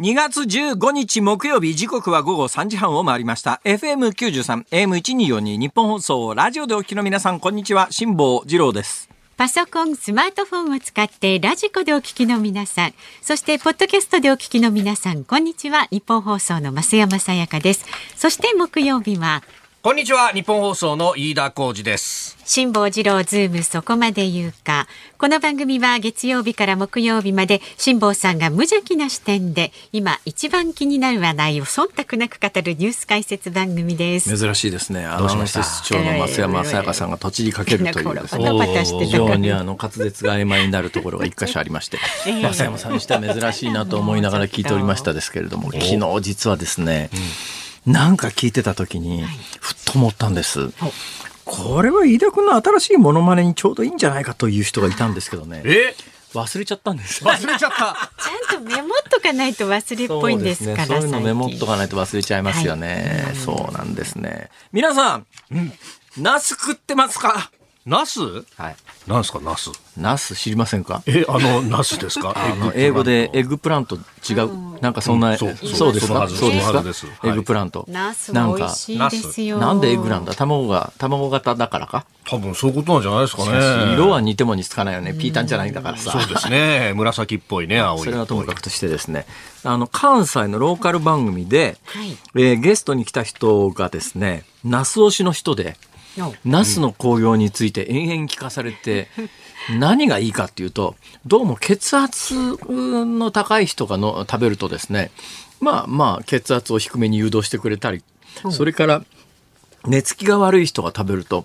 2月15日木曜日時刻は午後3時半を回りました FM93 AM1242 ニッポン放送ラジオでお聞きの皆さんこんにちは辛坊治郎ですパソコン、スマートフォンを使って radiko でお聞きの皆さん、そしてポッドキャストでお聞きの皆さん、こんにちは。ニッポン放送の増山さやかです。そして木曜日はこんにちは。ニッポン放送の飯田浩司です。辛坊治郎ズームそこまで言うか。この番組は月曜日から木曜日まで辛坊さんが無邪気な視点で今一番気になる話題を忖度なく語るニュース解説番組です。珍しいですね。アナウンス室長の増山さやかさんがとちりかけるというで。すね非常にあの滑舌が曖昧になるところが一箇所ありまして。増山さんにしては珍しいなと思いながら聞いておりましたですけれども 昨日実はですね、うんなんか聞いてた時に、ふっと思ったんです。これは飯田君の新しいモノマネにちょうどいいんじゃないかという人がいたんですけどね。え？忘れちゃったんです。忘れちゃった。ちゃんとメモっとかないと忘れっぽいんですからそう、ね,、いうのメモっとかないと忘れちゃいますよね、はい、そうなんですね。皆さん、うん、ナス食ってますか？ナス？はい。なんですかナス？ナス知りませんか？えあのナスですか？あの英語で eggplant 違う。なんかそんな、そうそうです。か？そうですか？ eggplant。ナス美味しいですよ。なんでエッグなんだ？卵が卵型だからか？多分そういうことなんじゃないですかね。色は似ても似つかないよね。ピータンじゃないんだからさ。そうですね。紫っぽいね青いそれはともかくとしてですね。あの関西のローカル番組で、はい、えー、ゲストに来た人がですねナス推しの人でナスの紅葉について延々聞かされて、何がいいかっていうと、どうも血圧の高い人がの食べるとですね、まあまあ血圧を低めに誘導してくれたり、それから寝つきが悪い人が食べると、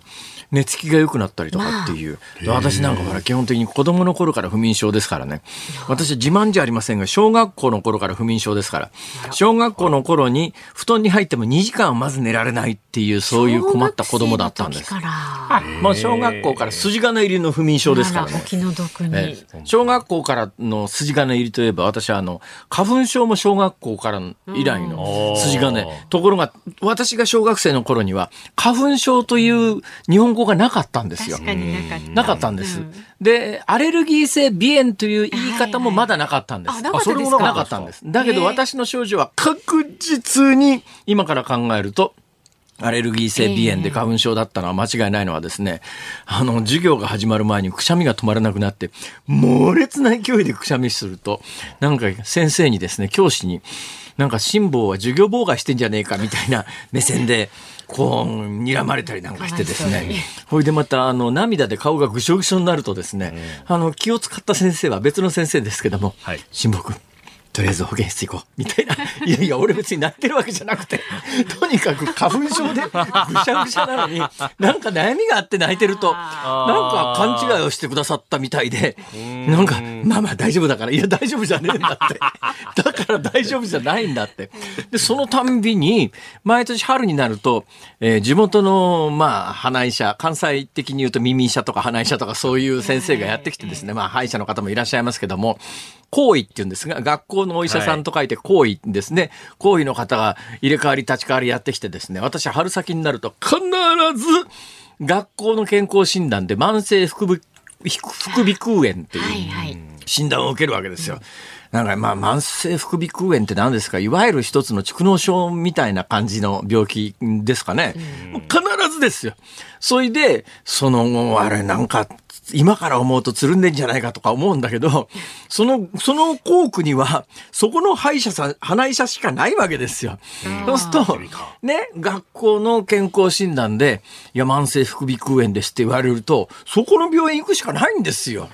寝つきが良くなったりとかっていう、まあ、私なんかほら基本的に子供の頃から不眠症ですからね。私は自慢じゃありませんが小学校の頃から不眠症ですから。小学校の頃に布団に入っても2時間まず寝られないっていうそういう困った子供だったんです。まあ小学校から筋金入りの不眠症ですからね。小学校からの筋金入りといえば私はあの花粉症も小学校から以来の筋金。ところが私が小学生の頃には花粉症という日本語がなかったんですよ。なかったんです。うん、で、アレルギー性鼻炎という言い方もまだなかったんです。あ、それもなかったんです。だけど私の症状は確実に今から考えると、アレルギー性鼻炎で花粉症だったのは間違いないのはですね、あの、授業が始まる前にくしゃみが止まらなくなって、猛烈な勢いでくしゃみすると、なんか先生にですね、教師に、なんか辛抱は授業妨害してんじゃねえかみたいな目線で、こう、睨まれたりなんかしてですね。ほいでまた、あの、涙で顔がぐしょぐしょになるとですね、あの、気を使った先生は別の先生ですけども、はい、辛抱君、とりあえず保健室行こう。みたいな。いやいや、俺別に泣いてるわけじゃなくて、とにかく花粉症でぐしゃぐしゃなのに、なんか悩みがあって泣いてると、なんか勘違いをしてくださったみたいで、なんか、まあまあ大丈夫だから、いや大丈夫じゃねえんだって。だから大丈夫じゃないんだって。で、そのたんびに、毎年春になると、えー、地元の、まあ、花医者、関西的に言うと耳医者とか花医者とかそういう先生がやってきてですね、まあ、歯医者の方もいらっしゃいますけども、行為って言うんですが、学校のお医者さんと書いて行為ですね。行為の方が入れ替わり立ち替わりやってきてですね、私春先になると必ず学校の健康診断で慢性副鼻副鼻腔炎っていう診断を受けるわけですよ。なんかまあ慢性副鼻腔炎って何ですか？いわゆる一つの蓄膿症みたいな感じの病気ですかね。必ずですよ。それで、その、あれなんか今から思うとつるんでんじゃないかとか思うんだけど、その、その校区には、そこの歯医者さん、鼻医者しかないわけですよ。そうすると、ね、学校の健康診断で、いや、慢性副鼻腔炎ですって言われると、そこの病院行くしかないんですよ。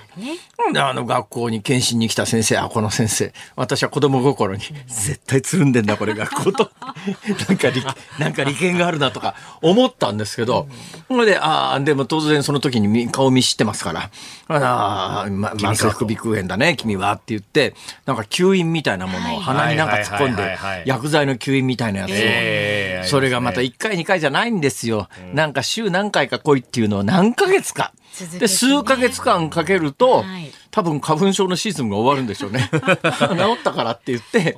なんであの学校に検診に来た先生、あ、この先生、私は子供心に、絶対つるんでんだ、これ学校と。なんか利、なんか利権があるなとか思ったんですけど、それで、ああ、でも当然その時にみ顔見知ってますから、ああ、ま、慢性副鼻腔炎だね、君はって言って、なんか吸引みたいなものを鼻になんか突っ込んで薬剤の吸引みたいなやつを、ええそれがまた1回2回じゃないんですよ。なんか週何回か来いっていうのを何ヶ月か。で、数ヶ月間かけると、はい多分花粉症のシーズンが終わるんでしょうね。治ったからって言って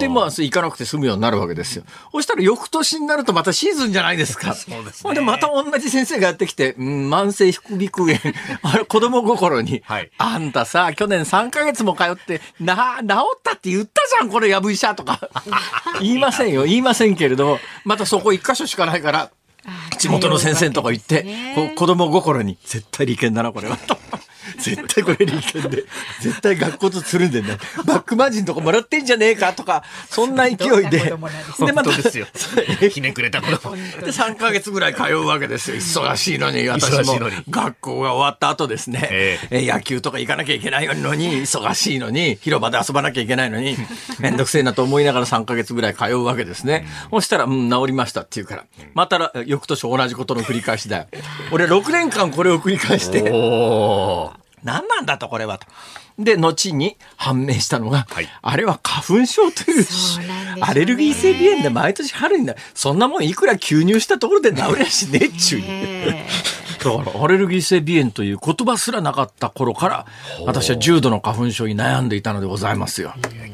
で、まあ、行かなくて済むようになるわけですよ。そしたら翌年になるとまたシーズンじゃないですか。そうですねで、また同じ先生がやってきて、うん、慢性副鼻腔炎、あれ、子供心に、はいあんたさ、去年3ヶ月も通って、な、治ったって言ったじゃん、これ、やぶ医者とか。言いませんよ、言いませんけれども、またそこ一箇所しかないから、地元の先生のとこ行って、こ子供心に、絶対利権だな、これは。と絶対これ利権で、絶対学校とつるんでんだ。バックマージンとかもらってんじゃねえかとか、そんな勢いで。で、本当ですよ。ひねくれた子供。で、3ヶ月ぐらい通うわけですよ。忙しいのに、私も学校が終わった後ですね、ええ野球とか行かなきゃいけないのに、忙しいのに、広場で遊ばなきゃいけないのに、めんどくせえなと思いながら3ヶ月ぐらい通うわけですね。そしたら、うん、治りましたって言うから、またら翌年同じことの繰り返しだよ。俺6年間これを繰り返して、何なんだとこれはと。で、後に判明したのが、はいあれは花粉症というねアレルギー性鼻炎で毎年春になる。そんなもんいくら吸入したところで治りゃしねえっちゅう だから、アレルギー性鼻炎という言葉すらなかった頃から、私は重度の花粉症に悩んでいたのでございますよ。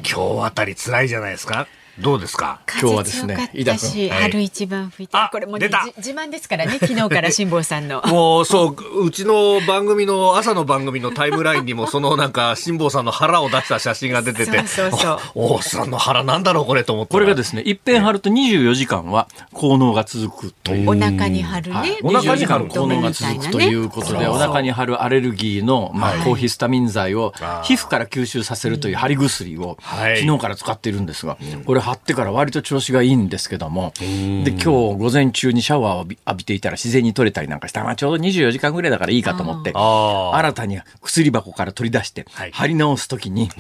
今日あたり辛いじゃないですか。どうですか？今日はですね風強かったし飯田君。はい。春一番吹いてあこれもね出た。じ自慢ですからね昨日から辛坊さんの。もうそう、うちの番組の、朝の番組のタイムラインにも、そのなんか、辛坊さんの腹を出した写真が出てて、そうそうそう。お大須さんの腹なんだろう、これと思って。これがですね、一遍貼ると24時間は効能が続くという。お腹に貼るね、はい、お腹に貼る24時間効能が続くということで、お腹に貼るアレルギーの、まあ、抗ヒスタミン剤を皮膚から吸収させるという貼り薬をはい。昨日から使っているんですが、これ貼ってから割と調子がいいんですけども、で、今日午前中にシャワーを浴びていたら自然に取れたりなんかして、まあ、ちょうど24時間ぐらいだからいいかと思って、あー。新たに薬箱から取り出してはい、貼り直すときに、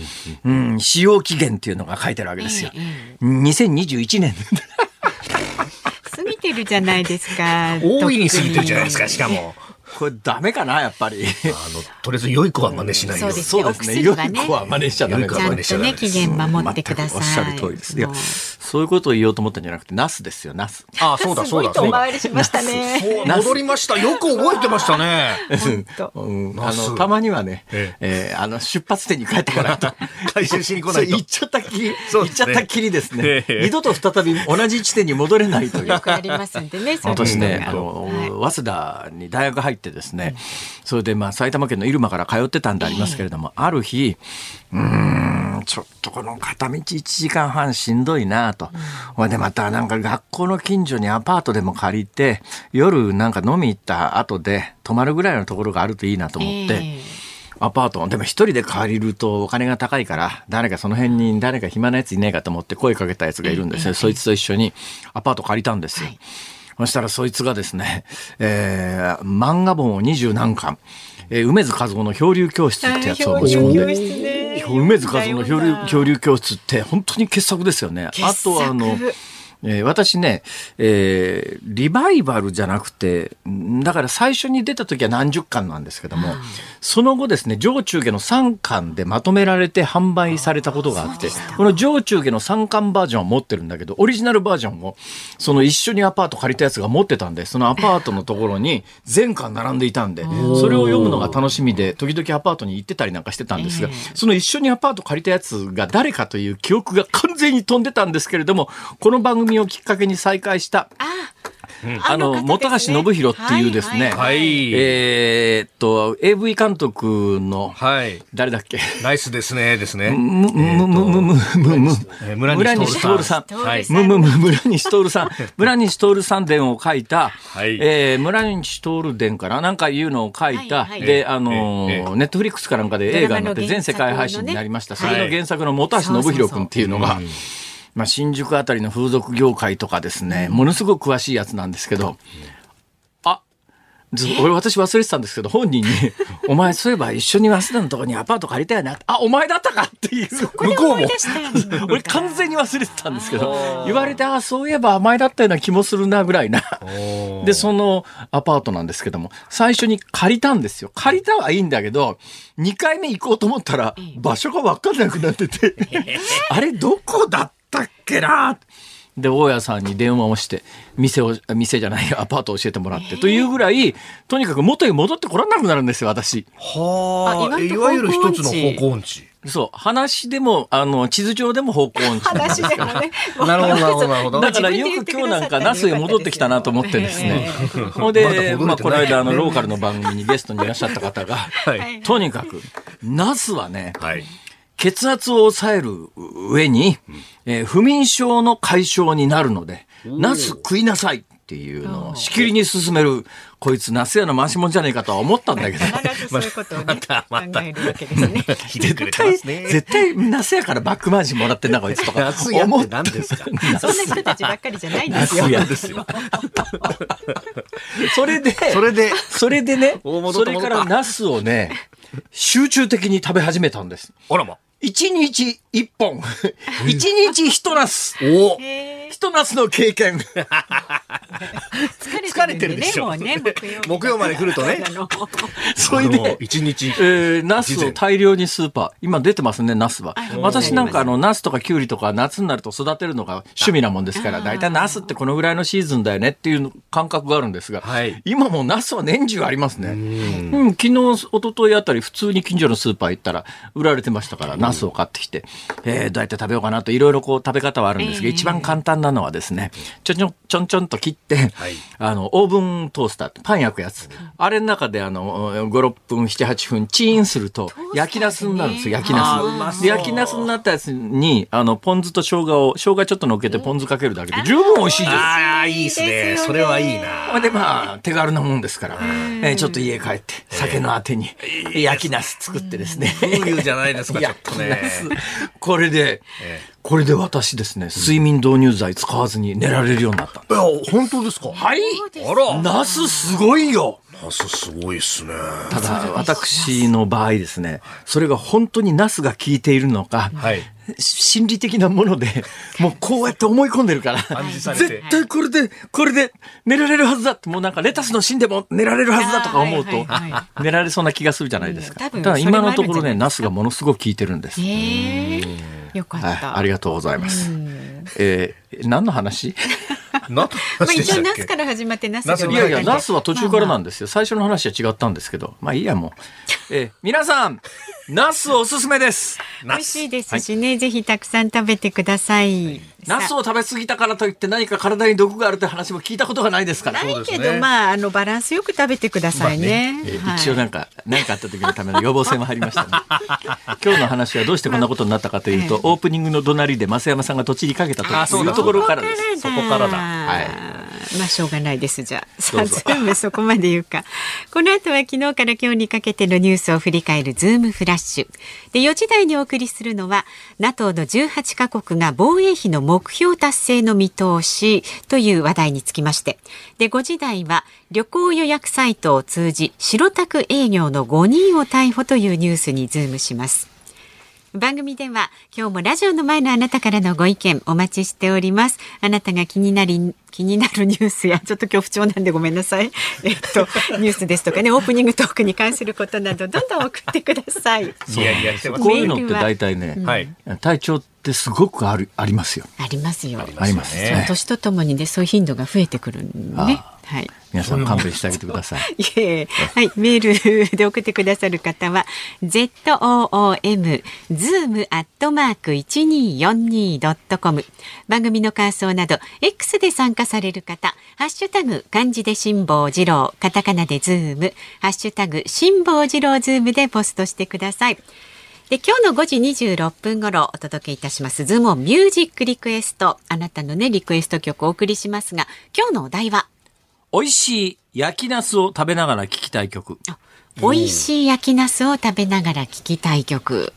うん、使用期限っていうのが書いてあるわけですよ。2021年。過ぎてるじゃないですか大いに過ぎてるじゃないですか、しかも。これダメかな、やっぱり。あの、とりあえず良い子は真似しないよそうですそうですね。良ね子は真似しちゃダメかちゃんは真似しちゃダメとね期限守ってください全くおっしゃる通りです。いやそういうことを言おうと思ったんじゃなくて、ナスですよ、ナス。ああ、そうだ、そうだ、そうだ。りしましたねそう戻りました。よく覚えてましたね。当うん、あの、たまにはね、ええーあの、出発点に帰ってこないと。回収しに来ないとそう行っちゃったきり、そうですね行っちゃったきりですねえ。え二度と再び同じ地点に戻れないというよ。くありますんでねそういう私ね、あの、早稲田に大学入ってですね、それでまあ埼玉県の入間から通ってたんでありますけれども、ある日、うーん、ちょっとこの片道1時間半しんどいなと。ほいでまたなんか学校の近所にアパートでも借りて、夜なんか飲み行った後で泊まるぐらいのところがあるといいなと思って、ええアパートでも一人で借りるとお金が高いから、誰かその辺に誰か暇なやついないかと思って声かけたやつがいるんですよ。そいつと一緒にアパート借りたんですよ。そしたらそいつがですね、えー漫画本を二十何巻、えー梅津和夫の漂流教室ってやつを持ち込んで、梅津和夫の漂流漂流教室って本当に傑作ですよね。あとはあの、えー私ね、えーリバイバルじゃなくて、んだから最初に出た時は何十巻なんですけども、その後ですね、上中下の3巻でまとめられて販売されたことがあって、この上中下の3巻バージョンを持ってるんだけど、オリジナルバージョンを、その一緒にアパート借りたやつが持ってたんで、そのアパートのところに全巻並んでいたんで、それを読むのが楽しみで、時々アパートに行ってたりなんかしてたんですが、その一緒にアパート借りたやつが誰かという記憶が完全に飛んでたんですけれども、この番組をきっかけに再開した、あの、本橋信弘っていうですね、はいえーっと、AV 監督の、はい。誰だっけ？ナイスですね、ですね。む、む、む、む、む、む、村村西西徹徹さん。むむむ村西徹さん。村西徹さん伝を書いた、はい。えー村西徹伝かな？なんかいうのを書いた、はいはい。で、あのネットフリックスかなんかで映画になって全世界配信になりました。それの原作の本橋信弘君っていうのが、まあ、新宿あたりの風俗業界とかですね、ものすごく詳しいやつなんですけど、あず俺私忘れてたんですけど、本人に、お前そういえば一緒に早稲田のとこにアパート借りたよな。あ、お前だったかっていう。向こうも。俺完全に忘れてたんですけど、言われて、あ、そういえば甘えだったような気もするなぐらいな。で、そのアパートなんですけども、最初に借りたんですよ。借りたはいいんだけど、2回目行こうと思ったら、場所がわかんなくなってて、あれどこだったっけなで、大家さんに電話をして、店を、店じゃない、アパートを教えてもらって、というぐらい、とにかく元に戻ってこらなくなるんですよ、私。はあ、あ意外といわゆる一つの方向音痴。そう、話でも、あの、地図上でも方向音痴なんです話でもね。なるほど、なるほど、なるほど。だからよく今日なんかナスへ戻ってきたなと思ってですね。ほんで、まあこの間あのローカルの番組にゲストにいらっしゃった方が、はい。とにかく、ナスはね、はい。血圧を抑える上に、えー不眠症の解消になるので、ナス食いなさいっていうのをしきりに進める、こいつナス屋の回し者じゃねえかとは思ったんだけど、そういうことをね、またまた考えるわけですね。ひでくれ絶対。絶対ナス屋からバックマージンもらってんなこいつとか夏やっ思ってた何ですかそんな人たちばっかりじゃないんでナスすよ。屋ですよ。それで、それで、それでね、それからナスをね、集中的に食べ始めたんです。あらま。一日一本。一日一ナス。お一ナスの経験。疲れてるでしょもうね、木曜日木曜まで来るとねあの それで、一日。えー、ナスを大量にスーパー。今出てますね、ナスは。私なんかあの、ナスとかキュウリとか夏になると育てるのが趣味なもんですから、大体ナスってこのぐらいのシーズンだよねっていう感覚があるんですが、はい今もうナスは年中ありますね。うん、昨日、一昨日あたり普通に近所のスーパー行ったら売られてましたから、ナスを買ってきて、えー、どうやって食べようかなといろいろこう食べ方はあるんですが、一番簡単なのはですね、ちょんちょん、ちょんちょんと切って、あの、オーブントースター、パン焼くやつ。あれの中であの、5、6分、7、8分、チーンすると、焼きナスになるんですよ、焼きナス。で、焼きナスになったやつに、あの、ポン酢と生姜を、生姜ちょっと乗っけてポン酢かけるだけで十分美味しいです。ああ、いいですね。それはいいな。でまあ、手軽なもんですから、えーちょっと家帰って、酒のあてに、焼きナス作ってですね。風流じゃないですか、ちょっとね。これで、これで私ですね、睡眠導入剤使わずに寝られるようになった。いや、本当ですか？はいあら。ナスすごいよナスすごいっすね。ただ、私の場合ですね、それが本当にナスが効いているのか、はい。心理的なもので、もうこうやって思い込んでるから、絶対これで、これで寝られるはずだって、もうなんかレタスの芯でも寝られるはずだとか思うとはいはいは、寝られそうな気がするじゃないですか。ただ今のところね、ナスがものすごく効いてるんです。よかっはい、た。ありがとうございます。えー何の話？まあ一応ナス話でしたっけ？から始まってナスいやいや、終わったんでナスは途中からなんですよ。最初の話は違ったんですけど。まあいいや、もう。えー皆さん、ナスおすすめです。美味しいですしね、ぜひたくさん食べてください。ナスを食べ過ぎたからといって何か体に毒があるって話も聞いたことがないですから。ないけど、ねまああのバランスよく食べてくださいね。えーはい一応なんか、何かあった時のための予防線は入りましたね。今日の話はどうしてこんなことになったかというと、オープニングの怒鳴りで増山さんがとちりかけたというところからです。そこからだはいまあしょうがないですじゃあ。さあどうぞ全部そこまで言うか。この後は昨日から今日にかけてのニュースを振り返るズームフラッシュ。で4時台にお送りするのは NATO の18カ国が防衛費の目標達成の見通しという話題につきまして。で5時台は旅行予約サイトを通じ白タク営業の5人を逮捕というニュースにズームします。番組では今日もラジオの前のあなたからのご意見お待ちしております。あなたが気になり気になるニュースやちょっと今日不調なんでごめんなさい。えっとニュースですとかねオープニングトークに関することなどどんどん送ってください。いやいやこういうのって大体ね、はい。体調ってすごくあるありますよ。ありますよ。ありますね。年とともにね、そういう頻度が増えてくるね。はい。皆さん勘弁してあげてください。いえ、はい、メールで送ってくださる方は z o o m zoom アットマーク一二四二ドットコム番組の感想など X で参加される方ハッシュタグ漢字で辛坊治郎カタカナでズームハッシュタグ辛坊治郎ズームでポストしてください。で今日の5時26分頃お届けいたしますズームミュージックリクエストあなたのねリクエスト曲をお送りしますが今日のお題は？美味しい焼きナスを食べながら聴きたい曲。美味しい焼きナスを食べながら聴きたい曲。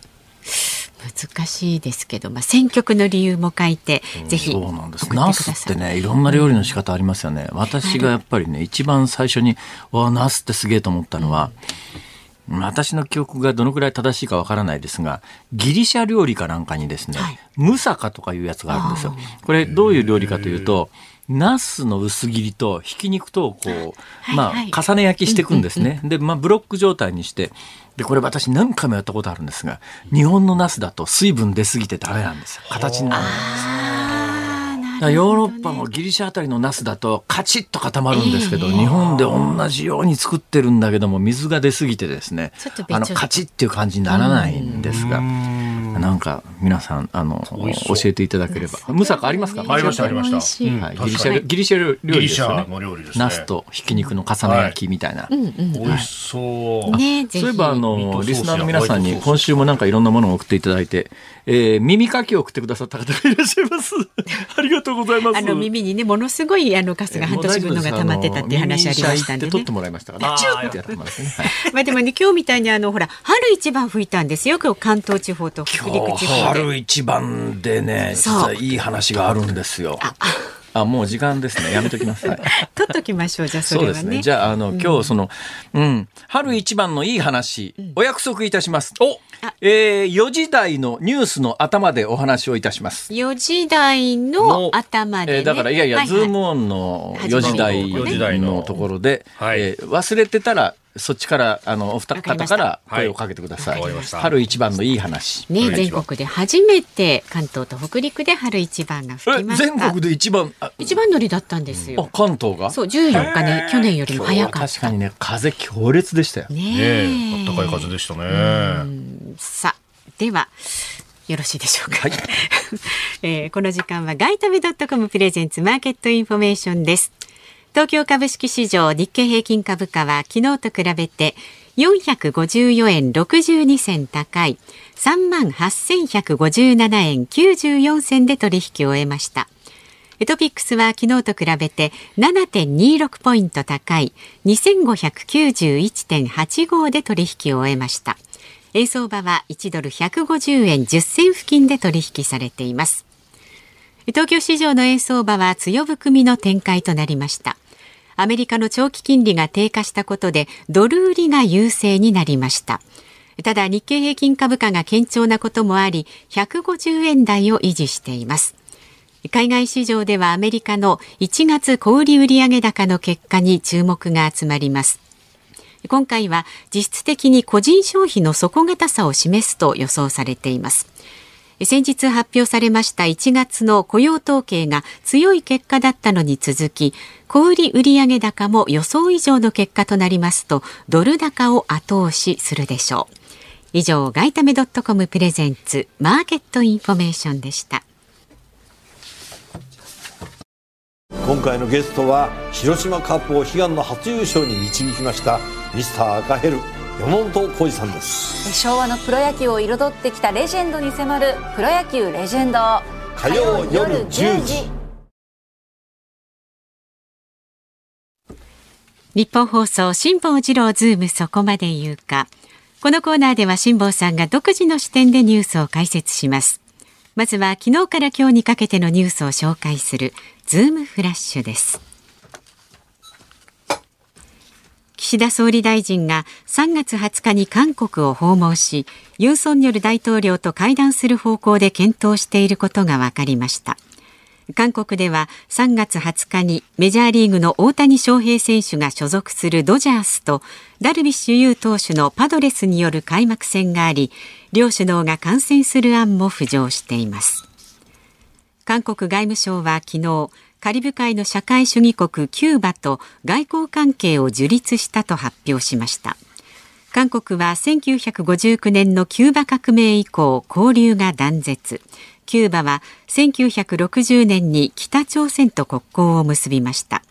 難しいですけど、まあ、選曲の理由も書いて、ぜひそうなんです。ナスってね、いろんな料理の仕方ありますよね。私がやっぱりね、一番最初に、わナスってすげえと思ったのは、私の記憶がどのくらい正しいかわからないですが、ギリシャ料理かなんかにですね、はいムサカとかいうやつがあるんですよ。これどういう料理かというと、ナスの薄切りとひき肉とをこう、まはいあ、重ね焼きしていくんですね。で、まあ、ブロック状態にして、で、これ私何回もやったことあるんですが、日本のナスだと水分出すぎてダメなんですよ。形になるんです。ヨーロッパもギリシャあたりのナスだとカチッと固まるんですけど、日本で同じように作ってるんだけども水が出すぎてですねちょっとべちょあのカチッっていう感じにならないんですがなんか皆さんあの教えていただければ。ムサカありますか？ありましたありました。はい、ギリシャギリシャ料理ですよね。ギリシャの料理ですね。ナスとひき肉の重ね焼きみたいな、美味しそう。ねぜひ。そういえばあのリスナーの皆さんに今週もなんかいろんなものを送っていただいて、えー耳かきを送ってくださった方がいらっしゃいます。ありがとうございます。あの耳にねものすごいあのカスが半年分のが溜まってたっていう話ありましたんでね取ってもらいましたから、チューってやってもらってね。はい。まあでもね今日みたいにあのほら春一番吹いたんですよ。今日関東地方と北陸地方で春一番でね、実はいい話があるんですよ。あ、もう時間ですね。やめときます。はい 取っときましょうじゃあそれはねそうですね。じゃあ、あの、今日その、うん、春一番のいい話、お約束いたします。おえー、4時台のニュースの頭でお話をいたします。4時台の頭で、ねえーだからいやいや、ははズームオンの4時台4時台ののところで、はいえー忘れてたらそっちからあのお二方から声をかけてください。はい春一番のいい話。ね、全国で初めて関東と北陸で春一番が吹きました。全国で一番あ一番乗りだったんですあよ。関東が？そう、14日ね、去年よりも早かった。確かにね風強烈でしたよ。ねねええ、あったかい風でしたね。さあ、では、よろしいでしょうか。はい えーこの時間は外為ドットコムプレゼンツマーケットインフォメーションです。東京株式市場日経平均株価は昨日と比べて454円62銭高い3万8157円94銭で取引を終えました。トピックスは昨日と比べて7.26ポイント高い2591.85で取引を終えました。円相場は1ドル150円10銭付近で取引されています。東京市場の円相場は強含みの展開となりました。アメリカの長期金利が低下したことでドル売りが優勢になりました。ただ日経平均株価が堅調なこともあり150円台を維持しています。海外市場ではアメリカの1月小売売上高の結果に注目が集まります。今回は実質的に個人消費の底堅さを示すと予想されています。先日発表されました1月の雇用統計が強い結果だったのに続き、小売売上高も予想以上の結果となりますと、ドル高を後押しするでしょう。以上、外為ドットコムプレゼンツマーケットインフォメーションでした。今回のゲストは広島カープを悲願の初優勝に導きましたミスター赤ヘル山本浩二さんです。昭和のプロ野球を彩ってきたレジェンドに迫る「プロ野球レジェンド」火曜夜10時。ニッポン放送辛坊治郎ズームそこまで言うか。このコーナーでは辛坊さんが独自の視点でニュースを解説します。まずは昨日から今日にかけてのニュースを紹介するズームフラッシュです岸田総理大臣が3月20日に韓国を訪問しユン・ソンニョル大統領と会談する方向で検討していることが分かりました。韓国では3月20日にメジャーリーグの大谷翔平選手が所属するドジャースとダルビッシュ有投手のパドレスによる開幕戦があり両首脳が観戦する案も浮上しています。韓国外務省は昨日カリブ海の社会主義国キューバと外交関係を樹立したと発表しました。韓国は1959年のキューバ革命以降交流が断絶。キューバは1960年に北朝鮮と国交を結びました。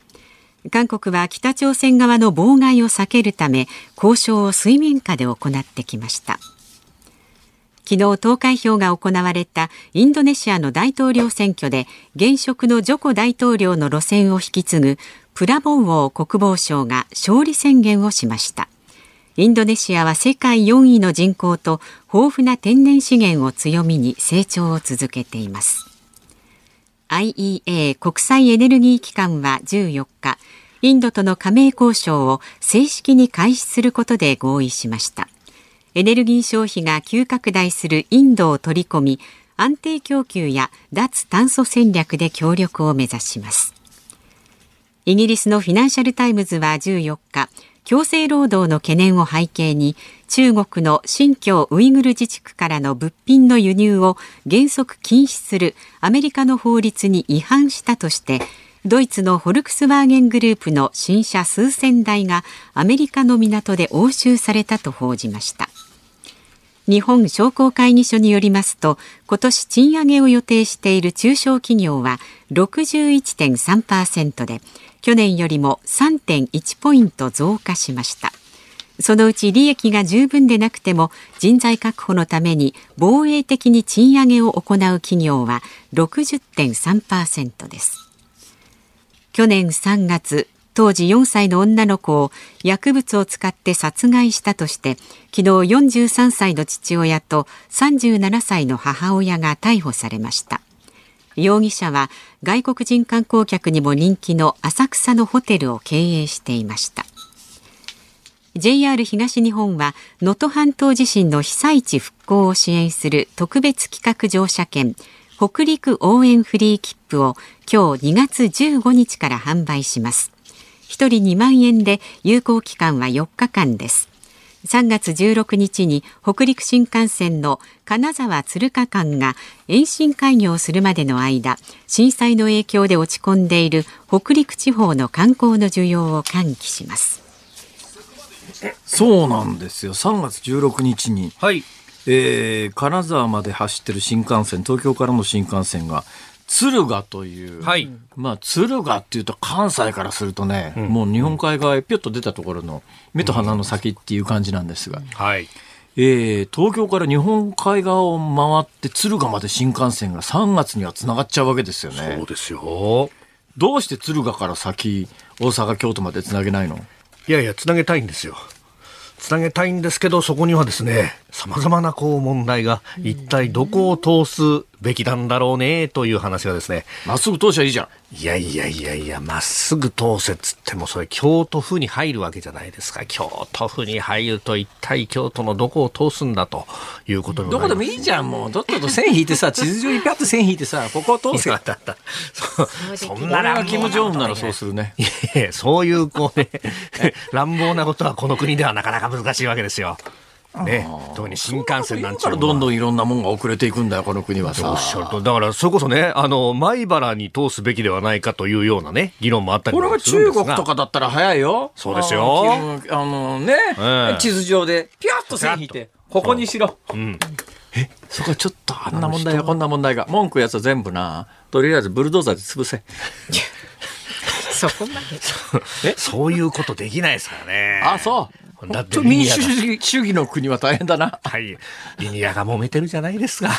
韓国は北朝鮮側の妨害を避けるため交渉を水面下で行ってきました。昨日投開票が行われたインドネシアの大統領選挙で現職のジョコ大統領の路線を引き継ぐプラボウオー国防相が勝利宣言をしました。インドネシアは世界4位の人口と豊富な天然資源を強みに成長を続けています。IEA 国際エネルギー機関は14日インドとの加盟交渉を正式に開始することで合意しました。エネルギー消費が急拡大するインドを取り込み安定供給や脱炭素戦略で協力を目指します。イギリスのフィナンシャルタイムズは14日強制労働の懸念を背景に中国の新疆ウイグル自治区からの物品の輸入を原則禁止するアメリカの法律に違反したとしてドイツのフォルクスワーゲングループの新車数千台がアメリカの港で押収されたと報じました。日本商工会議所によりますと今年賃上げを予定している中小企業は61.3%で去年よりも3.1ポイント増加しました。そのうち利益が十分でなくても人材確保のために防衛的に賃上げを行う企業は60.3%です。去年3月当時4歳の女の子を薬物を使って殺害したとして昨日43歳の父親と37歳の母親が逮捕されました。容疑者は外国人観光客にも人気の浅草のホテルを経営していました。JR 東日本は能登半島地震の被災地復興を支援する特別企画乗車券北陸応援フリー切符を今日2月15日から販売します。1人2万円で有効期間は4日間です。3月16日に北陸新幹線の金沢鶴香間が延伸開業するまでの間震災の影響で落ち込んでいる北陸地方の観光の需要を喚起します。そうなんですよ。3月16日に、はい。えー金沢まで走ってる新幹線東京からの新幹線が敦賀という、はいまあ敦賀っていうと関西からするとね、もう日本海側へぴょっと出たところの目と鼻の先っていう感じなんですが、はい。えー東京から日本海側を回って敦賀まで新幹線が3月にはつながっちゃうわけですよねそうですよ。どうして敦賀から先大阪京都までつなげないの？いやいや、つなげたいんですよ。つなげたいんですけど、そこにはですね、さまざまなこう問題が、一体どこを通すべきなんだろうね、という話がですね、まっすぐ通しゃいいじゃん。いやいやいやいや、まっすぐ通せっつっても、それ京都府に入るわけじゃないですか。京都府に入ると一体京都のどこを通すんだということにどこでもいいじゃんもう。とっとと線引いてさ地図上にピャッと線引いてさここを通せ。いやだった。そ そんな乱暴キム・ジョンウンならそうするね。いやいやそういうこうね、乱暴なことはこの国ではなかなか難しいわけですよ。ね、特に新幹線なんちゅうどんどんいろんなもんが遅れていくんだよこの国はさ。おっしゃると。だからそれこそねあの米原に通すべきではないかというようなね議論もあったりこれがもするんですが。中国とかだったら早いよ。そうですよ。あのね、ええ。地図上でピャッと線引いてここにしろ。うん。えそこはちょっとあんな問題やこんな問題が。文句やつは全部な。とりあえずブルドーザーで潰せ。そこまで。そういうことできないですからね。あそうだってちょ民主主義主義の国は大変だなはい。リニアが揉めてるじゃないですか。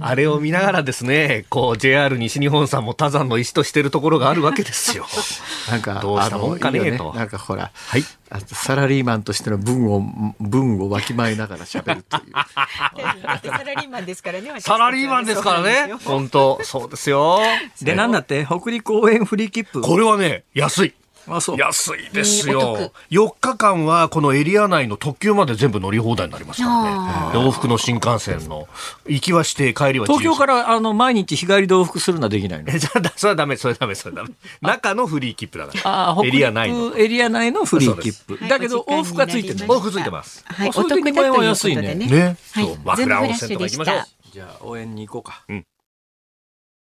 あれを見ながらですね、こう JR 西日本さんも他山の石としてるところがあるわけですよ。なんかどうしたもんかねあのいいよとなんかほらはい。サラリーマンとしての文を文をわきまえながら喋るっていうサラリーマンですからねサラリーマンですからね。本当そうですよ。でなんだって北陸応援フリー切符これはね、安い。あそう安いですよ。4日間はこのエリア内の特急まで全部乗り放題になりますからね。で往復の新幹線の行きはして帰りは東京からあの毎日日帰りで往復するのはできないの？えじゃあ、それはダメ、それはダメ、それはダメ。中のフリー切符だから。ああ、エリア内の。エリア内のフリー切符。はいだけど往復がついてる往復ついてます。はい、お得だということで2万円は安いねね。はいそう、枕温泉とか行きましょう。じゃあ応援に行こうか。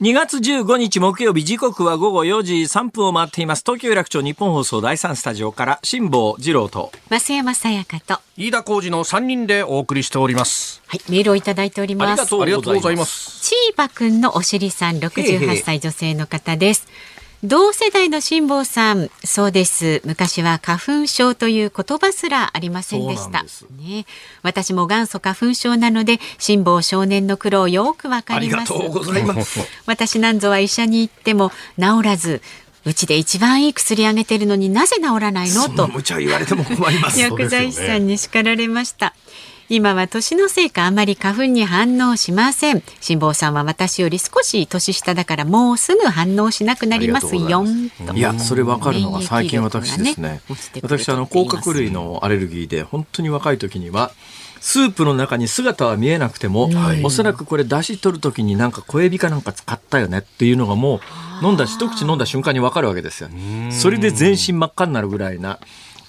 2月15日木曜日時刻は午後4時3分を回っています。東京有楽町日本放送第3スタジオから辛坊治郎と。増山さやかと、は飯田浩二の3人でお送りしております。い、メールをいただいております。ありがとうございます。チーバくんのおしりさん、68歳女性の方です。同世代の辛坊さん、そうです。昔は花粉症という言葉すらありませんでした。ね、私も元祖花粉症なので、辛坊少年の苦労よくわかります。ざいます。私なんぞは医者に行っても治らず、うちで一番いい薬あげてるのになぜ治らないの？と無茶言われても困ります。薬剤師さんに叱られました。今は年のせいかあまり花粉に反応しません。辛坊さんは私より少し年下だからもうすぐ反応しなくなりますよ。といや、それ分かるのが最近私ですね。ね私、あの、甲殻類のアレルギーで、本当に若い時には、スープの中に姿は見えなくても、おそらくこれ出し取る時になんか小エビかなんか使ったよねっていうのがもう飲んだ一口飲んだ瞬間に分かるわけですよ。それで全身真っ赤になるぐらいな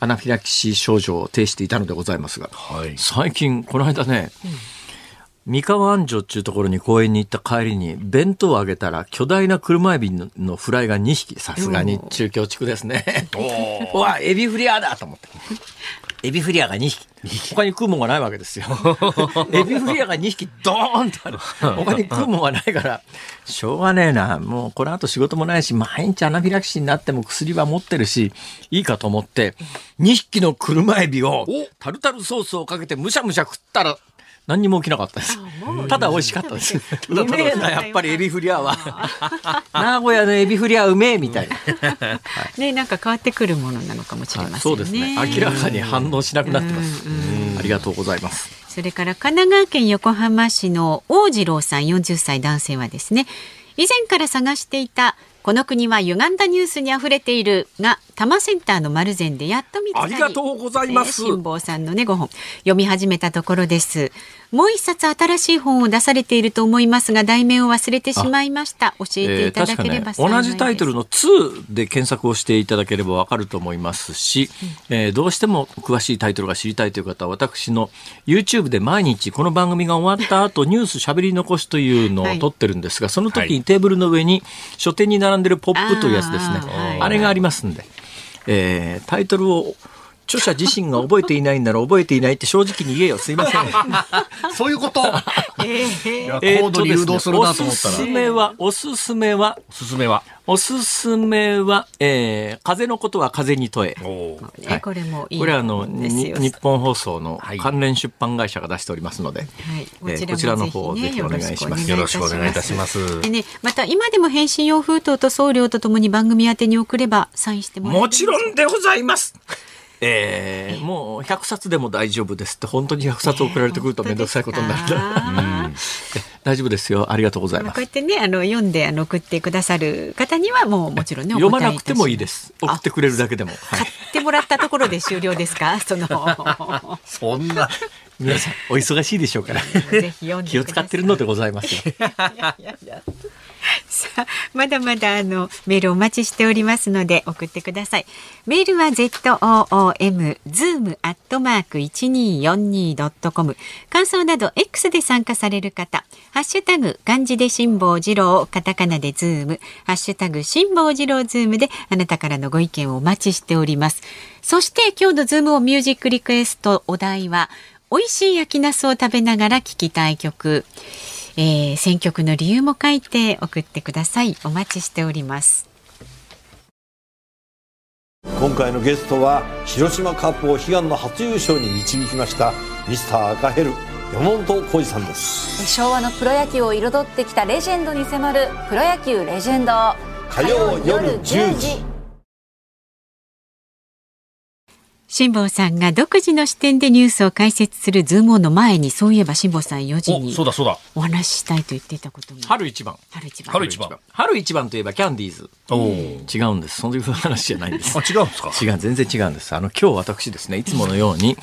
アナフィラキシー症状を呈していたのでございますが、はい。最近この間ね、三河安城っていうところに公園に行った帰りに弁当をあげたら巨大な車エビののフライが2匹さすがに中京地区ですね。うわエビフリアだと思ってエビフリャーが2匹。他に食うもんがないわけですよ。エビフリャーが2匹ドーンとある。他に食うもんがないから。しょうがねえな。もうこの後仕事もないし毎日アナフィラキシーになっても薬は持ってるしいいかと思って2匹の車エビをタルタルソースをかけてむしゃむしゃ食ったら何にも起きなかったです。ただ美味しかったです。うめえな、やっぱりエビフリャーは。名古屋のエビフリャーうめえみたいな。ね、なんか変わってくるものなのかもしれませんね。そうですね。明らかに反応しなくなってます。ありがとうございます。それから神奈川県横浜市の大次郎さん40歳男性はですね以前から探していたこの国は歪んだニュースに溢れているが多摩センターの丸善でやっと見つかりありがとうございます。えー辛坊さんのね5本。読み始めたところですもう一冊新しい本を出されていると思いますが題名を忘れてしまいました。教えていただければ確かね、同じタイトルのの2で検索をしていただければわかると思いますし、えーどうしても詳しいタイトルが知りたいという方は私の YouTube で毎日この番組が終わった後ニュースしゃべり残しというのを撮ってるんですが、その時にテーブルの上に書店に並んでるポップというやつですね。ああれがありますんで、えータイトルを著者自身が覚えていないんなら覚えていないって正直に言えよ。すいません。そういうこと。いや、えー。高度に誘導するなと思ったら。おすすめは、おすすめは、おすすめは？おすすめは、えー、風のことは風に問え。おー。ねこれもいいこれはあの、日本放送のはい。関連出版会社が出しておりますので、はい、えーこちらの方をぜひお願いします。よろしくお願いいたします。でね、また今でも返信用封筒と送料とともに番組宛てに送ればサインしてもらえるもちろんでございますえー、もう100冊でも大丈夫ですって本当に100冊送られてくると面倒くさいことになるんだ、え大丈夫ですよ。ありがとうございます。まあこうやってねあの読んであの送ってくださる方にはもうもちろんね読まなくてもいいです。送ってくれるだけでも、はい。買ってもらったところで終了ですか？その。そんな。皆さんお忙しいでしょうから。ぜひ読んで気を使ってるのでございますよ さあまだまだあのメールお待ちしておりますので送ってください。メールは z o o m zoom アットマーク一二四二ドットコム。感想など X で参加される方、ハッシュタグ漢字で辛坊治郎、カタカナでズーム、ハッシュタグ辛坊治郎ズームであなたからのご意見をお待ちしております。そして今日のズームをミュージックリクエストお題は美味しい焼きナスを食べながら聴きたい曲。えー選曲の理由も書いて送ってください。お待ちしております。今回のゲストは広島カップを悲願の初優勝に導きましたミスター赤ヘル山本浩二さんです昭和のプロ野球を彩ってきたレジェンドに迫る「プロ野球レジェンド」火曜夜10時辛坊さんが独自の視点でニュースを解説するズームオンの前にそういえば辛坊さん4時おにそうだそうだお話ししたいと言っていたことが春一番。春一番春一番春一番といえばキャンディーズ。おお違うんです。そういう話じゃないんですあ。違うんですか？違う、全然違うんです。あの、今日私ですね、いつものように、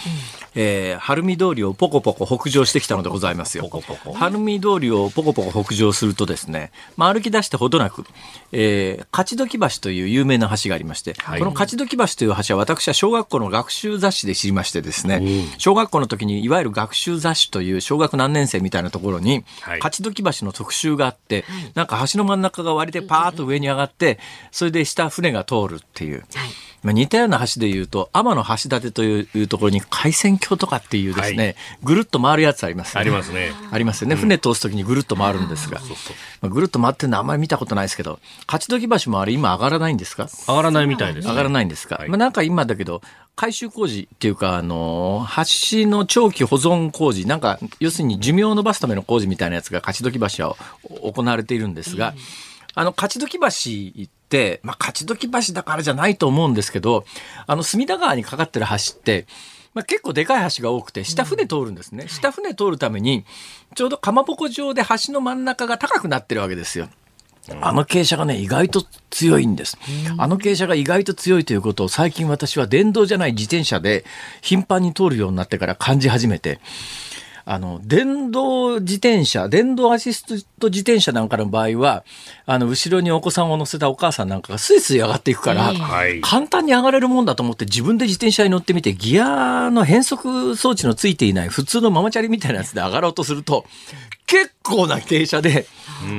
えー、晴海通りをポコポコ北上してきたのでございますよ。ポコポコ。晴海通りをポコポコ北上するとですね、まあ、歩き出してほどなく、えー、勝時橋という有名な橋がありまして、はい。この勝時橋という橋は私は小学校の学習雑誌で知りましてですね、小学校の時にいわゆる学習雑誌という小学何年生みたいなところに、はい。勝時橋の特集があって、なんか橋の真ん中が割れてパーッと上に上がって、それで下船が通るっていう。はいまあ、似たような橋でいうと天の橋立というところに海鮮橋とかっていうですね、はい。ぐるっと回るやつありますよね。ありますね。ありますよね。船通すときにぐるっと回るんですが。まあ、ぐるっと回ってるのはあんまり見たことないですけど、勝時橋もあれ今上がらないんですか？上がらないみたいです、ね、上がらないんですか、はい。まあ、なんか今だけど、改修工事っていうか、あの、橋の長期保存工事、なんか、要するに寿命を伸ばすための工事みたいなやつが勝時橋は行われているんですが、あの、勝時橋って、まあ、勝時橋だからじゃないと思うんですけど、あの、隅田川にかかってる橋って、まあ、結構でかい橋が多くて、下船通るんですね。下船通るために、ちょうどかまぼこ状で橋の真ん中が高くなってるわけですよ。あの傾斜がね、意外と強いんです。あの傾斜が意外と強いということを最近私は電動じゃない自転車で頻繁に通るようになってから感じ始めて、あの、電動自転車、電動アシスト自転車なんかの場合は、あの、後ろにお子さんを乗せたお母さんなんかがスイスイ上がっていくから、はい。簡単に上がれるもんだと思って自分で自転車に乗ってみて、ギアの変速装置のついていない普通のママチャリみたいなやつで上がろうとすると、結構な傾斜で、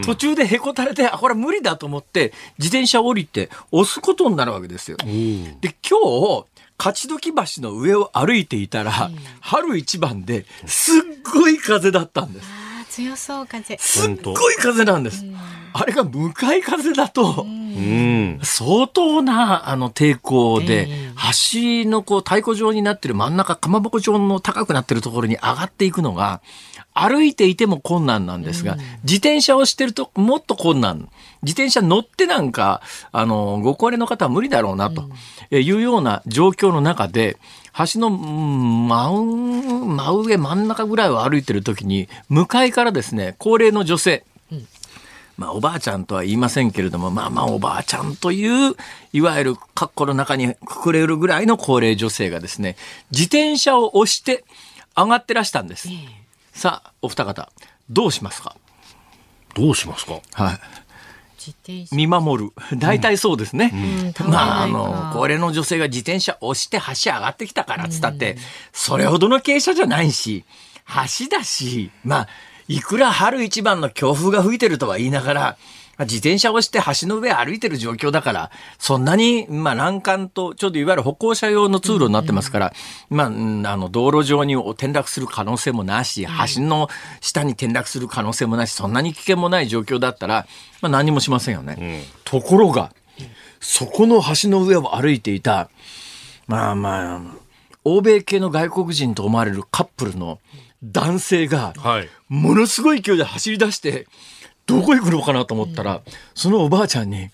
途中でへこたれて、あ、これ無理だと思って、自転車を降りて押すことになるわけですよ。で、今日、勝時橋の上を歩いていたら、春一番ですっごい風だったんです。強そう風すっごい風なんです。あれが向かい風だと、うん。相当なあの抵抗で、え橋のこう太鼓状になってる真ん中、かまぼこ状の高くなってるところに上がっていくのが、歩いていても困難なんですが、自転車をしてるともっと困難。自転車乗ってなんか、あの、ご高齢の方は無理だろうな、というような状況の中で、橋のうん真上、真上、真ん中ぐらいを歩いてる時に、向かいからですね、高齢の女性、まあ、おばあちゃんとは言いませんけれども、まあまあ、おばあちゃんという、いわゆる格好の中にくくれるぐらいの高齢女性がですね、自転車を押して上がってらしたんです。さあ、お二方、どうしますか？どうしますか？はい。自転車見守る。大体そうですね。うんまあ、あの、高齢の女性が自転車押して橋上がってきたからっつったって、それほどの傾斜じゃないし、橋だし、まあ、いくら春一番の強風が吹いてるとは言いながら、まあ自転車をして橋の上歩いてる状況だから、そんなに、まあ、欄干と、ちょうどいわゆる歩行者用の通路になってますから、まあ、うんあの、道路上に転落する可能性もなし、橋の下に転落する可能性もなし、そんなに危険もない状況だったら、まあ、何もしませんよね。ところが、そこの橋の上を歩いていた、まあまあ、欧米系の外国人と思われるカップルの男性が、はい。ものすごい勢いで走り出して、どこ行くのかなと思ったら、そのおばあちゃんに、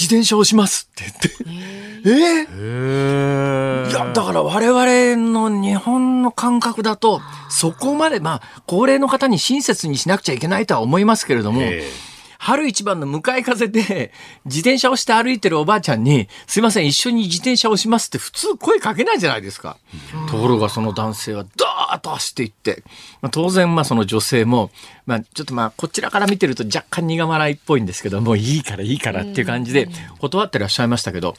自転車をしますって言って、えへいや、だから我々の日本の感覚だと、そこまで、まあ、高齢の方に親切にしなくちゃいけないとは思いますけれども、え春一番の向かい風で、自転車をして歩いてるおばあちゃんに、すいません、一緒に自転車をしますって普通声かけないじゃないですか。ところがその男性はダーッと走っていって、まあ、当然、まあその女性も、まあちょっとまあこちらから見てると若干苦笑いっぽいんですけど、もういいからいいからっていう感じで断ってらっしゃいましたけど、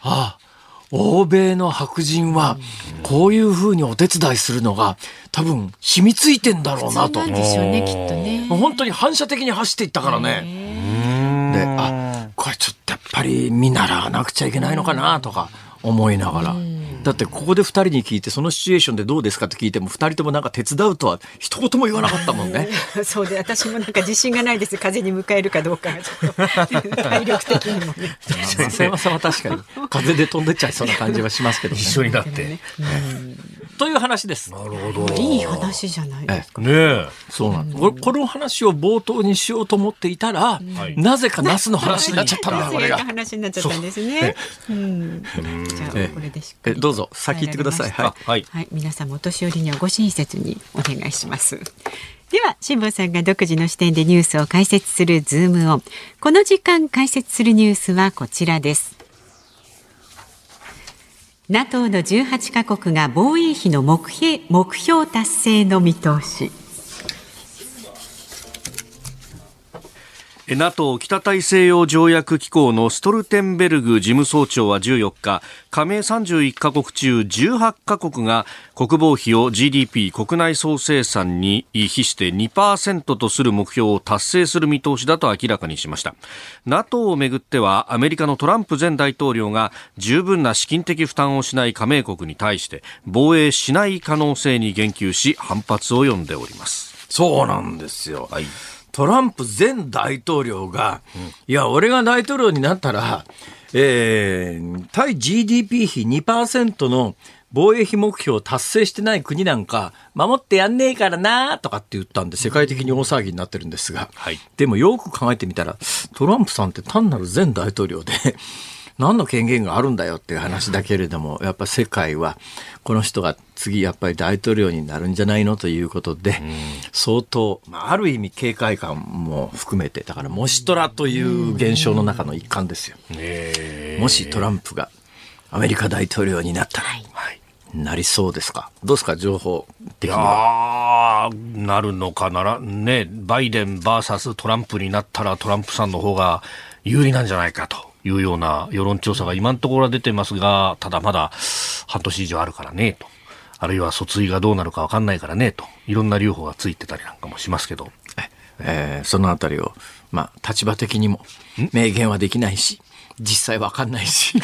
ああ、欧米の白人はこういうふうにお手伝いするのが多分染みついてんだろうなと。なんでしょうねきっとね本当に反射的に走っていったからね。で、あ、これちょっとやっぱり見習わなくちゃいけないのかなとか思いながら。だってここで二人に聞いてそのシチュエーションでどうですかって聞いても二人ともなんか手伝うとは一言も言わなかったもんね。そうで私もなんか自信がないです風に迎えるかどうかがちょっと体力的にもね松山さんは確かに風で飛んでっちゃいそうな感じはしますけどね。一緒になって。という話です。なるほど。いい話じゃないですか。ねえ。そうなんです。これこの話を冒頭にしようと思っていたら、いなぜかナスの話になっちゃったんだ、これが。話になっちゃったんですね。うん。じゃあこれでしっかりえどうぞ先言ってください。はいあ。はい。はい、皆さんもお年寄りにはご親切にお願いします。では、辛坊さんが独自の視点でニュースを解説するズームオン。この時間解説するニュースはこちらです。NATO の18カ国が防衛費の目標目標達成の見通し。NATO 北大西洋条約機構のストルテンベルグ事務総長は14日加盟31カ国中18カ国が国防費を GDP 国内総生産に比して2%とする目標を達成する見通しだと明らかにしました。NATO をめぐってはアメリカのトランプ前大統領が十分な資金的負担をしない加盟国に対して防衛しない可能性に言及し反発を呼んでおります。そうなんですよ。はいトランプ前大統領が、いや、俺が大統領になったら、えー、対 GDP 比2%の防衛費目標を達成してない国なんか、守ってやんねえからなとかって言ったんで、世界的に大騒ぎになってるんですが、はい。でもよく考えてみたら、トランプさんって単なる前大統領で、何の権限があるんだよっていう話だけれども、や。っぱ世界は、この人が次やっぱり大統領になるんじゃないのということで、相当、まあ、ある意味警戒感も含めて、だから、もしトラという現象の中の一環ですよ。もしトランプがアメリカ大統領になったら、なりそうですか？どうですか情報的いには。なるのかなら、ね、バイデン VS トランプになったらトランプさんの方が有利なんじゃないかというような世論調査が今のところは出てますが、ただまだ半年以上あるからね、と。あるいは訴追がどうなるかわかんないからね、と。いろんな留保がついてたりなんかもしますけど。えーそのあたりを、まあ、立場的にも明言はできないし、実際わかんないし。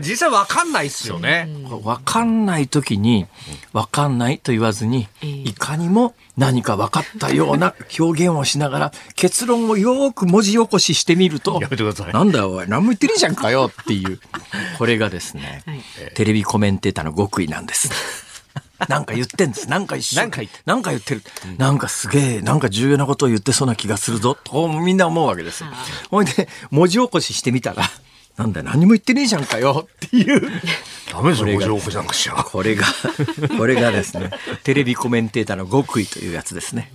実際わかんないっすよね。わかんない時に、わかんないと言わずに、いかにも何か分かったような表現をしながら、結論をよーく文字起こししてみると、やめてくださいなんだよおい、何も言ってねえじゃんかよっていう、これがですね、はいテレビコメンテーターの極意なんです。なんか言ってんです。なんか一緒。なんか言ってなんか言ってる。なんかすげえ、なんか重要なことを言ってそうな気がするぞ。とみんな思うわけですよ。ほいで、文字起こししてみたら、なんだよ、何も言ってねえじゃんかよっていう。ダメですよ、これがご情報じゃなくしちゃ。これが、これがですね、テレビコメンテーターの極意というやつですね。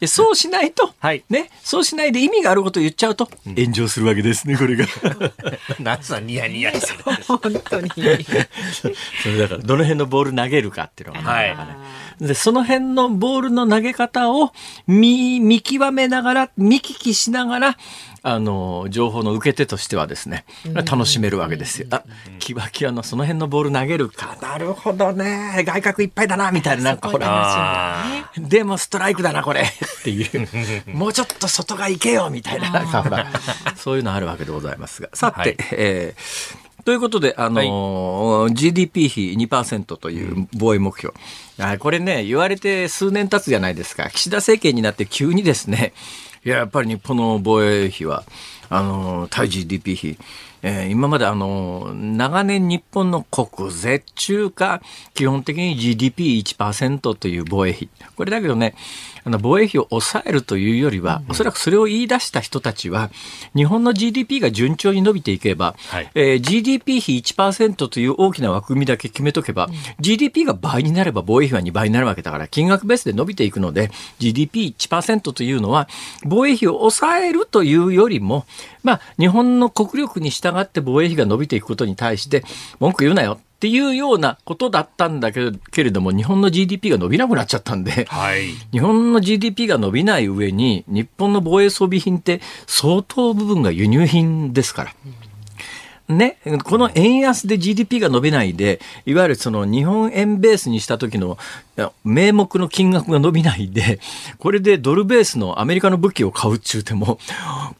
でそうしないと、はいね、そうしないで意味があることを言っちゃうと、炎上するわけですね、これが。なんさニヤニヤしてる。本当に。それだから、どの辺のボール投げるかっていうのが、はいで、その辺のボールの投げ方を見、見極めながら、見聞きしながら、あの、情報の受け手としてはですね、楽しめるわけですよ。あ、キワキワのその辺のボール投げるか。なるほどね。外角いっぱいだな、みたいな、なんかほら。あでもストライクだな、これっていう。もうちょっと外が行けよ、みたいな、なんかほら、そういうのあるわけでございますが。さて、はいえーということで、あのー GDP 比2%という防衛目標。あこれね、言われて数年経つじゃないですか。岸田政権になって急にですね、いや、やっぱり日本の防衛費は、あのー対 GDP 比、えー今まであのー長年日本の国税中華、基本的に GDP1% という防衛費。これだけどね、あの防衛費を抑えるというよりは、おそらくそれを言い出した人たちは、日本の GDP が順調に伸びていけば、はい。えー GDP 比1%という大きな枠組みだけ決めとけば、GDP が倍になれば防衛費は2倍になるわけだから、金額ベースで伸びていくので、GDP1% というのは、防衛費を抑えるというよりも、まあ、日本の国力に従って防衛費が伸びていくことに対して、文句言うなよ。っていうようなことだったんだけどけれども、日本の GDP が伸びなくなっちゃったんで、はい。日本の GDP が伸びない上に、日本の防衛装備品って相当部分が輸入品ですから。ね、この円安で GDP が伸びないで、いわゆるその日本円ベースにした時の名目の金額が伸びないで、これでドルベースのアメリカの武器を買うっちゅうても、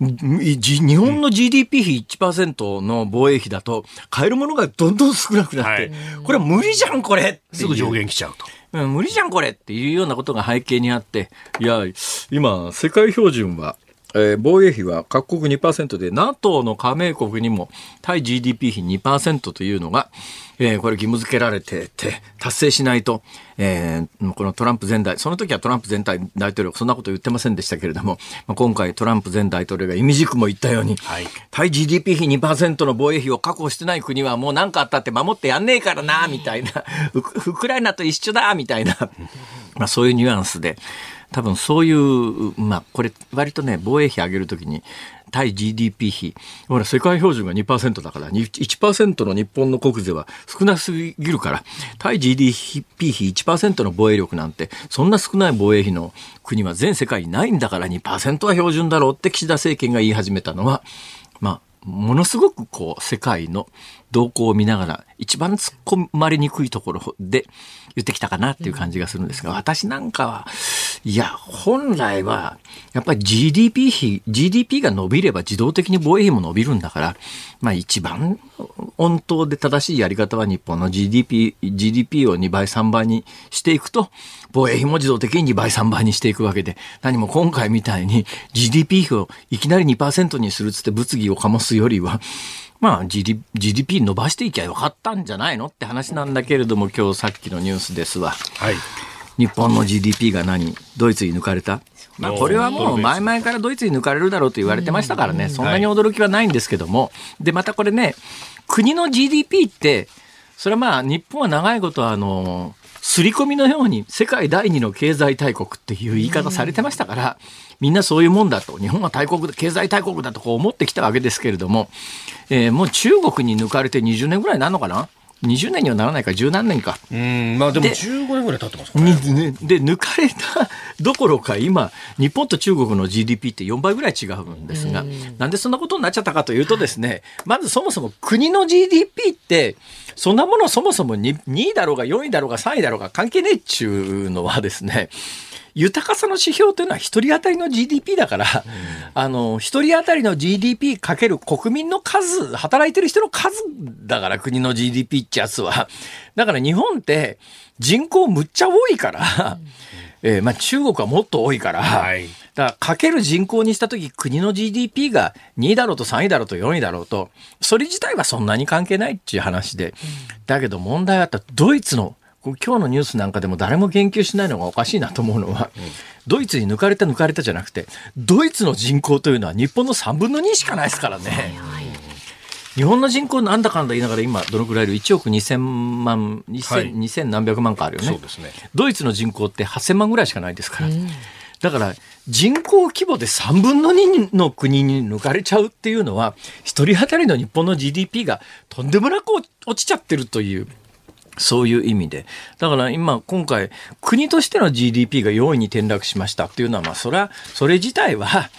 じ日本の GDP 比1%の防衛費だと、買えるものがどんどん少なくなって、はいこれは無理じゃん、これすぐ上限来ちゃうと。うん無理じゃんこれっていうようなことが背景にあって、いや、今、世界標準はえー防衛費は各国2%で NATO の加盟国にも対 GDP 比2%というのが、えーこれ義務付けられてて達成しないと、えーこのトランプ前大その時はトランプ前大大統領そんなこと言ってませんでしたけれども、まあ、今回トランプ前大統領が意味軸も言ったように、対 GDP 比2%の防衛費を確保してない国はもう何かあったって守ってやんねえからなみたいな。ウクウクライナと一緒だみたいな、まあ、そういうニュアンスで多分そういう、まあ、これ割とね防衛費上げるときに対 GDP 比ほら世界標準が2%だから1%の日本の国税は少なすぎるから対 GDP 比1%の防衛力なんてそんな少ない防衛費の国は全世界にないんだから2%は標準だろうって岸田政権が言い始めたのはまあものすごくこう世界の動向を見ながら一番突っ込まれにくいところで言ってきたかなっていう感じがするんですが、私なんかはいや本来はやっぱり GDP 比 GDP が伸びれば自動的に防衛費も伸びるんだからまあ一番温当で正しいやり方は日本の GDP GDP を2倍3倍にしていくと防衛費も自動的に2倍3倍にしていくわけで何も今回みたいに GDP 比をいきなり2%にするっつって物議を醸すよりはまあ GDP, 伸ばしていきゃよかったんじゃないのって話なんだけれども今日さっきのニュースですわ。はい。日本の GDP が何？ドイツに抜かれた？まあこれはもう前々からドイツに抜かれるだろうと言われてましたからね、そんなに驚きはないんですけども、で、またこれね、国の GDP って、それはまあ日本は長いことあの、刷り込みのように世界第二の経済大国っていう言い方されてましたから、みんなそういうもんだと、日本は大国、経済大国だとこう思ってきたわけですけれども、えーもう中国に抜かれて20年ぐらいになるのかな？?20 年にはならないか、十何年か。うん、まあでもで15年ぐらい経ってますかねで抜かれたどころか今日本と中国の GDP って4倍ぐらい違うんですがなんでそんなことになっちゃったかというとですねまずそもそも国の GDP ってそんなものそもそも 2, 2位だろうが4位だろうが3位だろうが関係ねえっちゅうのはですね豊かさの指標というのは一人当たりの GDP だから、あの、一人当たりの GDP かける国民の数、働いてる人の数だから国の GDP ってやつは。だから日本って人口むっちゃ多いから、えーまあ中国はもっと多いから、はい。だからかける人口にした時国の GDP が2位だろうと3位だろうと4位だろうと、それ自体はそんなに関係ないっていう話で、だけど問題はやっぱドイツの今日のニュースなんかでも誰も言及しないのがおかしいなと思うのは、ドイツに抜かれた抜かれたじゃなくて、ドイツの人口というのは日本の3分の2しかないですからね。日本の人口なんだかんだ言いながら今どのくらいいる？1億2000万2000、はい。2000何百万かあるよね。そうですね。ドイツの人口って8000万ぐらいしかないですから、だから人口規模で3分の2の国に抜かれちゃうっていうのは一人当たりの日本の GDP がとんでもなく落落ちちゃってるというそういう意味で。だから今、今回、国としての GDP が4位に転落しましたっていうのは、まあ、それは、それ自体は、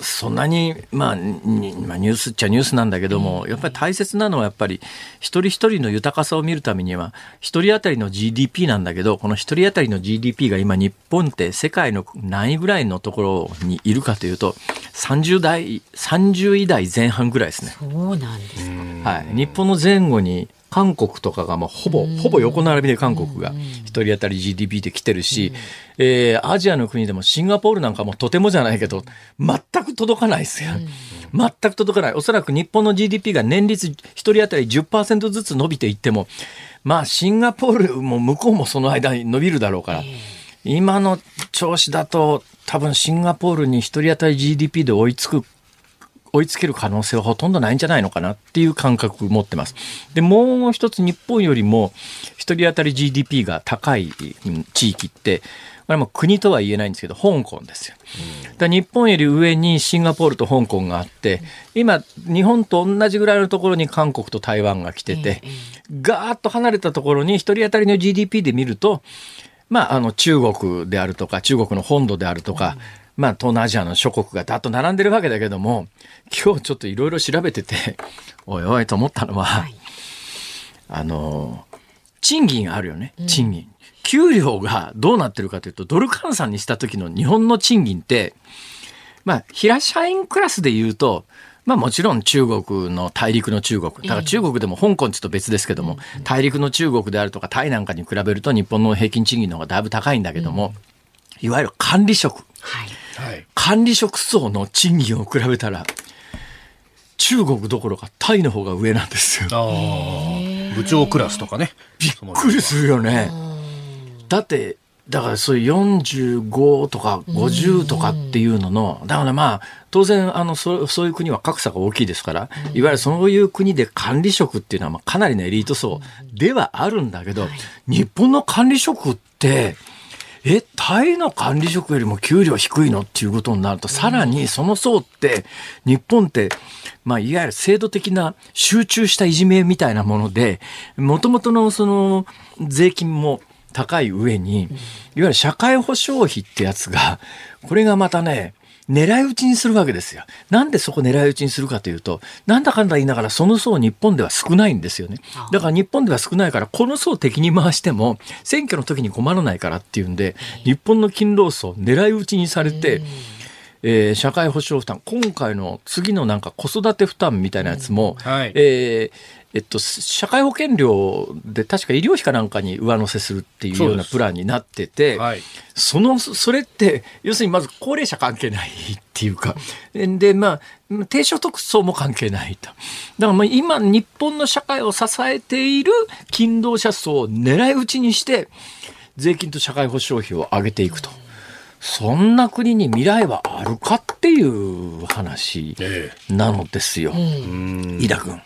そんなに、まあ、にまあ、ニュースっちゃニュースなんだけども、やっぱり大切なのは、やっぱり、一人一人の豊かさを見るためには、一人当たりの GDP なんだけど、この一人当たりの GDP が今、日本って世界の何位ぐらいのところにいるかというと、30代、30位台前半ぐらいですね。そうなんですか。はい、日本の前後に韓国とかがもうほぼほぼ横並びで韓国が一人当たり GDP で来てるし、えーアジアの国でもシンガポールなんかもとてもじゃないけど全く届かないですよ。全く届かない。おそらく日本の GDP が年率一人当たり10%ずつ伸びていっても、まあシンガポールも向こうもその間に伸びるだろうから、今の調子だと多分シンガポールに一人当たり GDP で追いつく追いつける可能性はほとんどないんじゃないのかなっていう感覚を持ってます。で、もう一つ日本よりも一人当たり GDP が高いうん地域って、これはもう国とは言えないんですけど、香港ですよ。だ日本より上にシンガポールと香港があって、今、日本と同じぐらいのところに韓国と台湾が来てて、ガーッと離れたところに一人当たりの GDP で見ると、まあ、あの中国であるとか中国の本土であるとか、まあ、東南アジアの諸国がだっと並んでるわけだけども今日ちょっといろいろ調べてて おいおいと思ったのは、あの賃金あるよね賃金、給料がどうなってるかというとドル換算にした時の日本の賃金ってまあ平社員クラスで言うとまあもちろん中国の大陸の中国。だから中国でも香港ちょっと別ですけども、大陸の中国であるとかタイなんかに比べると日本の平均賃金の方がだいぶ高いんだけども、いわゆる管理職。はい。はい。管理職層の賃金を比べたら、中国どころかタイの方が上なんですよ。ああ、部長クラスとかね。びっくりするよね。だって、だからそういう45とか50とかっていうのの、だからまあ、当然、あの、そそういう国は格差が大きいですから、いわゆるそういう国で管理職っていうのはまあかなりのエリート層ではあるんだけど、日本の管理職って、え、タイの管理職よりも給料低いの？っていうことになると、さらにその層って、日本って、まあ、いわゆる制度的な集中したいじめみたいなもので、もともとのその税金も高い上に、いわゆる社会保障費ってやつが、これがまたね、狙い撃ちにするわけですよ。なんでそこ狙い撃ちにするかというと、なんだかんだ言いながらその層日本では少ないんですよね。だから日本では少ないから、この層敵に回しても選挙の時に困らないからっていうんで、日本の勤労層狙い撃ちにされて、えー社会保障負担、今回の次のなんか子育て負担みたいなやつも、はい。えーえっと、社会保険料で確か医療費かなんかに上乗せするっていうようなプランになってて、はい。その、それって、要するにまず高齢者関係ないっていうか、で、まあ、低所得層も関係ないと。だからまあ今、日本の社会を支えている勤労者層を狙い撃ちにして、税金と社会保障費を上げていくと。そんな国に未来はあるかっていう話えなのですよ。井田君、うん。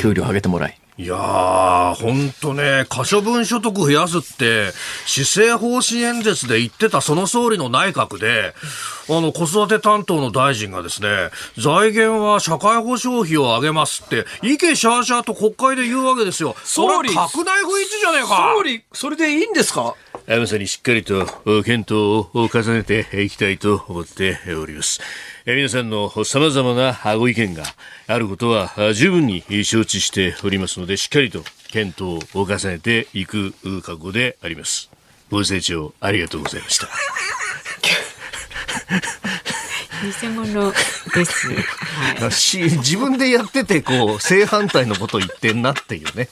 給料上げてもらい。いやー、ほんとね、可処分所得増やすって、施政方針演説で言ってたその総理の内閣で、あの、子育て担当の大臣がですね、財源は社会保障費を上げますって、意見シャーシャーと国会で言うわけですよ。総理それは拡大不一致じゃねえか総理、それでいいんですか？まさにしっかりと検討を重ねていきたいと思っております。皆さんの様々なご意見があることは十分に承知しておりますので、しっかりと検討を重ねていく覚悟であります。ご清聴ありがとうございました。偽物です。はい。し自分でやってて、こう、正反対のこと言ってんなっていうね。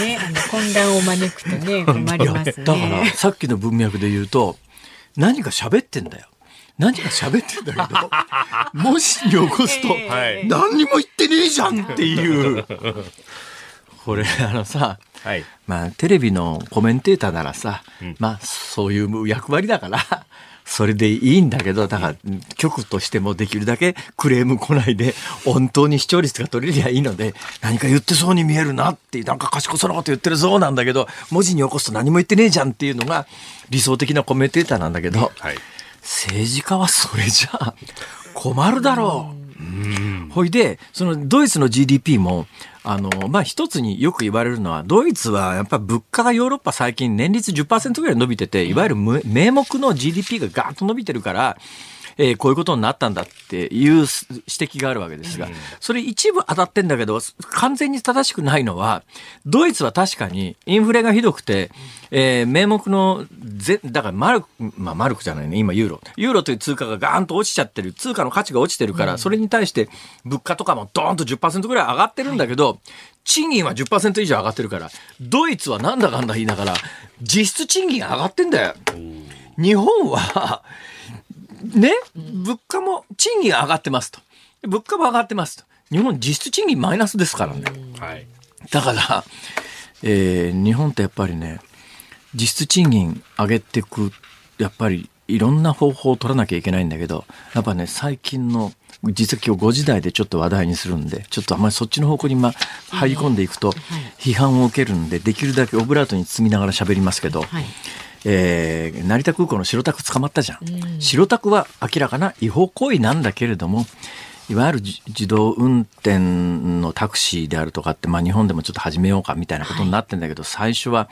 ね、あの混乱を招くと ね、困りますね。だからさっきの文脈で言うと何か喋ってんだよ何か喋ってんだけど文字に起こすと、はい何にも言ってねえじゃんっていうこれあのさはい。まあテレビのコメンテーターならさ、まあそういう役割だからそれでいいんだけどだから局としてもできるだけクレーム来ないで本当に視聴率が取れりゃいいので何か言ってそうに見えるなってなんか賢そうなこと言ってるそうなんだけど文字に起こすと何も言ってねえじゃんっていうのが理想的なコメンテーターなんだけど、はい。政治家はそれじゃあ困るだろう。ほいで、そのドイツの GDP も、あの、まあ、一つによく言われるのは、ドイツはやっぱ物価がヨーロッパ最近年率10%ぐらい伸びてて、いわゆるむ名目の GDP がガーッと伸びてるから、えーこういうことになったんだっていうす指摘があるわけですが、それ一部当たってんだけど、完全に正しくないのは、ドイツは確かにインフレがひどくて、えー名目のぜ、だからマルク、まあマルクじゃないね、今ユーロ。ユーロという通貨がガーンと落ちちゃってる、通貨の価値が落ちてるから、それに対して物価とかもドーンと10%ぐらい上がってるんだけど、賃金は10%以上上がってるから、ドイツはなんだかんだ言いながら、実質賃金上がってんだよ。日本は、ね、物価も、賃金上がってますと。物価も上がってますと。日本実質賃金マイナスですからね。はい。だから、えー日本ってやっぱりね、実質賃金上げていく、やっぱりいろんな方法を取らなきゃいけないんだけど、やっぱね、最近の、実は今日5時台でちょっと話題にするんで、ちょっとあんまりそっちの方向にま入り込んでいくと、批判を受けるんで、できるだけオブラートに包みながら喋りますけど、はい。えー成田空港の白タク捕まったじゃん、白タクは明らかな違法行為なんだけれどもいわゆるじ自動運転のタクシーであるとかって、まあ、日本でもちょっと始めようかみたいなことになってんだけど、最初は、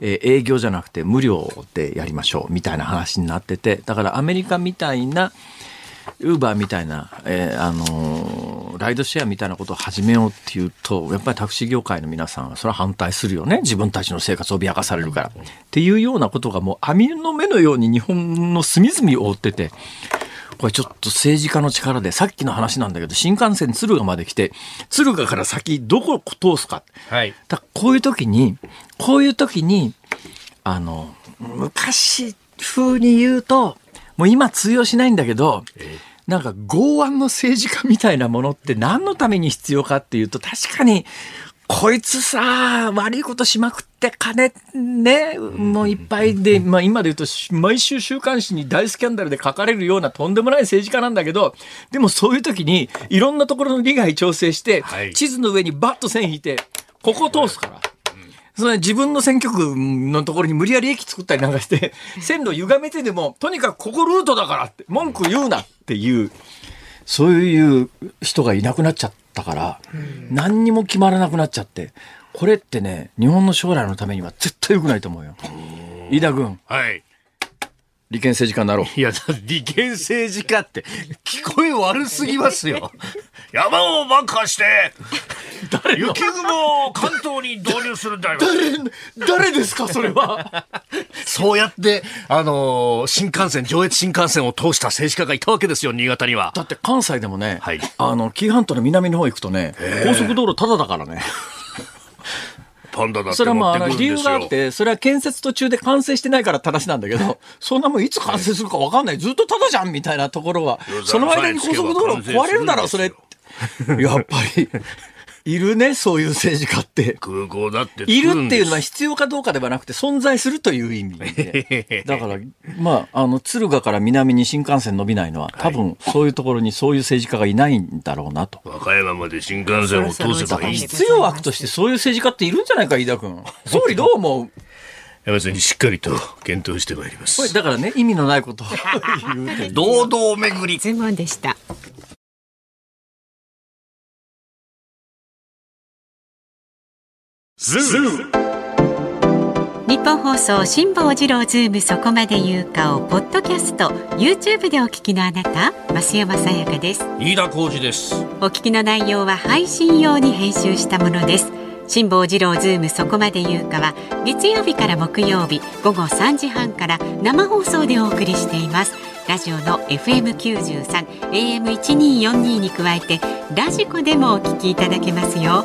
えー営業じゃなくて無料でやりましょうみたいな話になっててだからアメリカみたいなウーバーみたいな、えーあのーライドシェアみたいなことを始めようっていうと、やっぱりタクシー業界の皆さんはそれは反対するよね。自分たちの生活を脅かされるから。っていうようなことがもう網の目のように日本の隅々を覆ってて、これちょっと政治家の力で、さっきの話なんだけど、新幹線敦賀まで来て、敦賀から先どこを通すか。はい。だこういう時に、こういう時に、あの、昔風に言うと、もう今通用しないんだけど、なんか剛腕の政治家みたいなものって何のために必要かっていうと、確かに、こいつさ、悪いことしまくって金ね、もういっぱいで、まあ今で言うとし毎週週刊誌に大スキャンダルで書かれるようなとんでもない政治家なんだけど、でもそういう時にいろんなところの利害調整して、はい地図の上にバッと線引いて、ここ通すから。それ自分の選挙区のところに無理やり駅作ったりなんかして、線路歪めてでも、とにかくここルートだからって、文句言うなっていう、そういう人がいなくなっちゃったから、何にも決まらなくなっちゃって、これってね、日本の将来のためには絶対良くないと思うよ。飯田君、はい。利権政治家になろう。いや、だ利権政治家って、聞こえ悪すぎますよ。山を爆破して、雪雲を関東に導入するんだよ。誰ですか、それは？そうやって、あのー新幹線、上越新幹線を通した政治家がいたわけですよ、新潟には。だって関西でもね、はいあの、紀伊半島の南の方行くとね、高速道路タダだからね。パンダだってそれはまあ、あの理。由があって、それは建設途中で完成してないから正しなんだけど、そんなもんいつ完成するか分かんない。ずっとただじゃんみたいなところは、その間に高速道路壊れるだろう、それ。やっぱり、いるね、そういう政治家って。空港だっているっていうのはは必要かどうかではなくて存在するという意味で。だから、まあ、あの、敦賀から南に新幹線伸びないのは、多分そういうところにそういう政治家がいないんだろうなと。和歌山まで新幹線を通せばいい。い必要悪としてそういう政治家っているんじゃないか、飯田君。総理どう思う？や別にしっかりと検討してまいりまこれす。だからね、意味のないことを言う 堂々巡り。ズームオンでした。日本放送辛坊治郎ズームそこまで言うかをポッドキャスト YouTube でお聞きのあなた増山さやかです。飯田浩二です。お聞きの内容は配信用に編集したものです。辛坊治郎ズームそこまで言うかは月曜日から木曜日午後3時半から生放送でお送りしています。ラジオの FM93 AM1242 に加えてラジコでもお聞きいただけますよ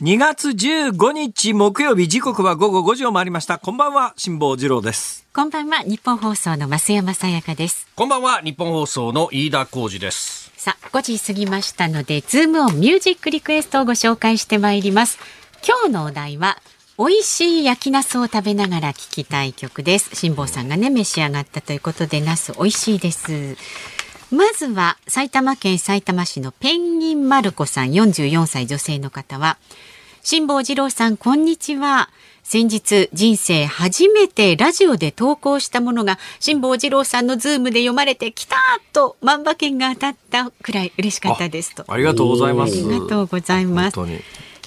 2月15日木曜日時刻は午後5時を回りました。こんばんは、辛坊治郎です。こんばんは日本放送の増山さやかです。こんばんは日本放送の飯田浩二です。さあ5時過ぎましたのでズームオンミュージックリクエストをご紹介してまいります。今日のお題は美味しい焼きナスを食べながら聴きたい曲です。辛坊さんがね召し上がったということでナス美味しいですまずは埼玉県埼玉市のペンギンマルコさん44歳女性の方は辛坊治郎さんこんにちは。先日人生初めてラジオで投稿したものが辛坊治郎さんのズームで読まれてきたと万馬券が当たったくらい嬉しかったですと。ありがとうございます。ありがとうございます。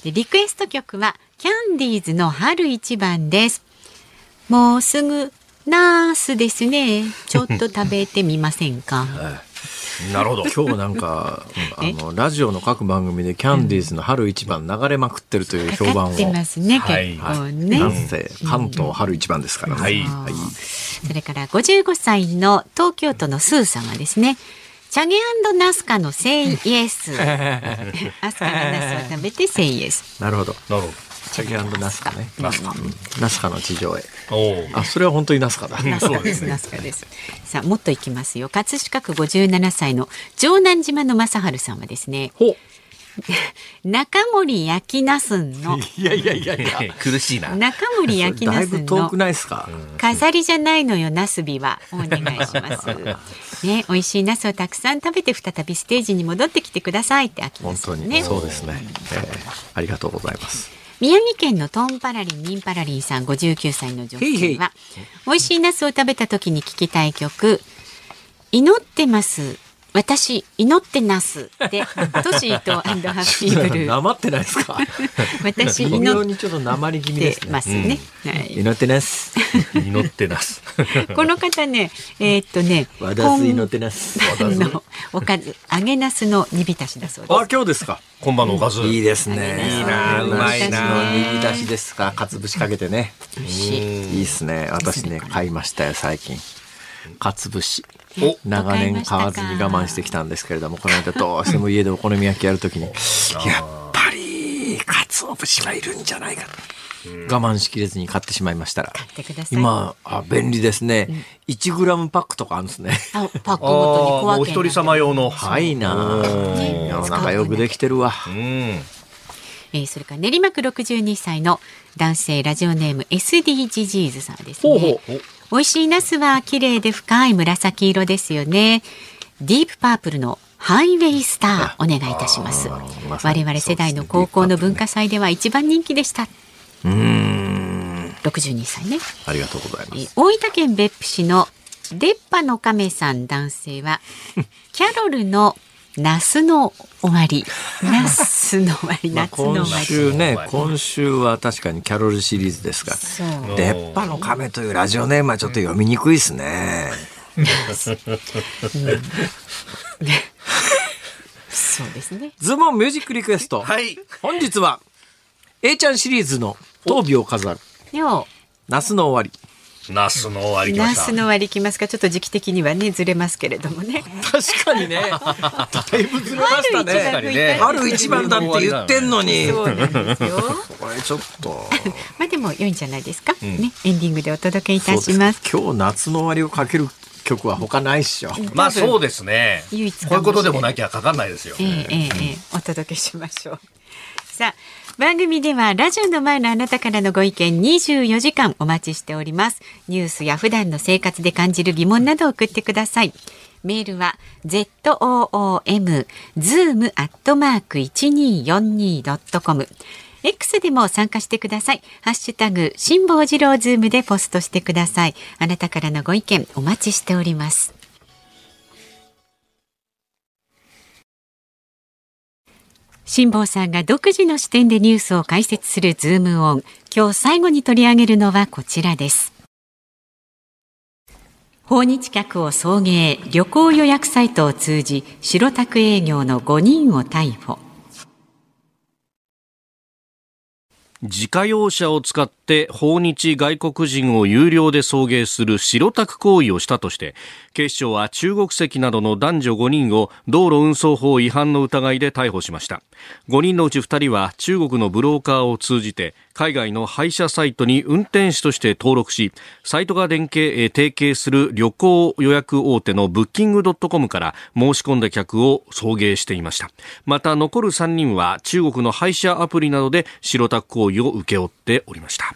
リクエスト曲はキャンディーズの春一番です。もうすぐナースですね。ちょっと食べてみませんか？なるほど今日なんか、あえ？の、ラジオの各番組でキャンディーズの春一番流れまくってるという評判を。かかってますね、はい結構ね、なんせ関東春一番ですからね。はいはいそれから55歳の東京都のスー様ですね。チャゲナスカのセイイエス。アスカがナスを食べてセイイエス。なるほど。なるほチャゲナスカね。ナスカうんナスカの地上へ。あ、それは本当にナスカだ。ナスカです。ナスカです。さあ、もっといきますよ。葛飾区57歳の城南島の正治さんはですね。ほ中森焼きナスの。いやいやいやいや。苦しいな中森焼きだいナスのぶ遠くないですか？飾りじゃないのよナスビはお願いします。ね、美味しいナスをたくさん食べて再びステージに戻ってきてくださいって秋本当に、ですね。そうですね、えーありがとうございます。宮城県のトンパラリンニンパラリンさん59歳の女性は美味しいナスを食べた時に聞きたい曲祈ってます私祈ってますでトシーとハッピーブルー。なまってないですか？私祈っにちょっとなまり気味でてすね。ますね。はい。祈ってます。祈ってます。この方ね、えーっとね、私祈ってます。今のおかず揚げナスの煮浸しだそうです。あ今日ですか？今晩のおかず。いいですね。いいなうまいな煮浸しですか？かつ節かけてね。美味しい。いいっすね。私ね買いましたよ最近。かつ節お長年買わずに我慢してきたんですけれどもこの間どうしても家でお好み焼きやるときにやっぱりかつお節はいるんじゃないかと。我慢しきれずに買ってしまいましたら。買ってください。今あ便利ですね。1グラムパックとかあるんですね。あパックごとに小分けー、お一人様用の。はいなー。世の中よくできてるわ。うん。えーそれから練馬区62歳の男性ラジオネーム SD ジジーズさんですね。ほうほう美味しいナスは綺麗で深い紫色ですよね。ディープパープルのハイウェイスターお願いいたします。ま我々世代の高校の文化祭では一番人気でした。うーん62歳ね。ありがとうございますえー大分県別府市の出っ歯の亀さん男性は キャロルのナスの終わり、ナスの終わり、まあ夏の今終わり。週ね今週は確かにキャロルシリーズですが。出っ歯の亀というラジオネームはちょっと読みにくいですね。そうですね。ズボンミュージックリクエスト。はい。本日は A ちゃんシリーズの闘尾を飾るでも、夏の終わり。ナスの終わり来ました。ナスの終わりきますか、ちょっと時期的にはね、ずれますけれどもね。確かにね。だいぶずれましたね。春一番だって言ってんのに。そうなんですよ。これちょっと。まあでも良いんじゃないですか。ね、エンディングでお届けいたします。今日夏の終わりをかける曲は他ないっしょ。まあそうですね。唯一こういうことでもなきゃかかんないですよ。ええええええお届けしましょう。さあ番組ではラジオの前のあなたからのご意見24時間お待ちしております。ニュースや普段の生活で感じる疑問などを送ってください。メールは z o o m zoom アットマーク一二四二ドットコム。X でも参加してください。ハッシュタグ辛坊治郎ズームでポストしてください。あなたからのご意見お待ちしております。辛坊さんが独自の視点でニュースを解説するズームオン。今日最後に取り上げるのはこちらです。訪日客を送迎、旅行予約サイトを通じ、白タク営業の5人を逮捕。自家用車を使って訪日外国人を有料で送迎する白タク行為をしたとして警視庁は中国籍などの男女5人を道路運送法違反の疑いで逮捕しました。5人のうち2人は中国のブローカーを通じて海外の配車サイトに運転手として登録しサイトが連携えー提携する旅行予約大手のブッキングドットコムから申し込んだ客を送迎していました。また残る3人は中国の配車アプリなどで白タク行為を請け負っておりました。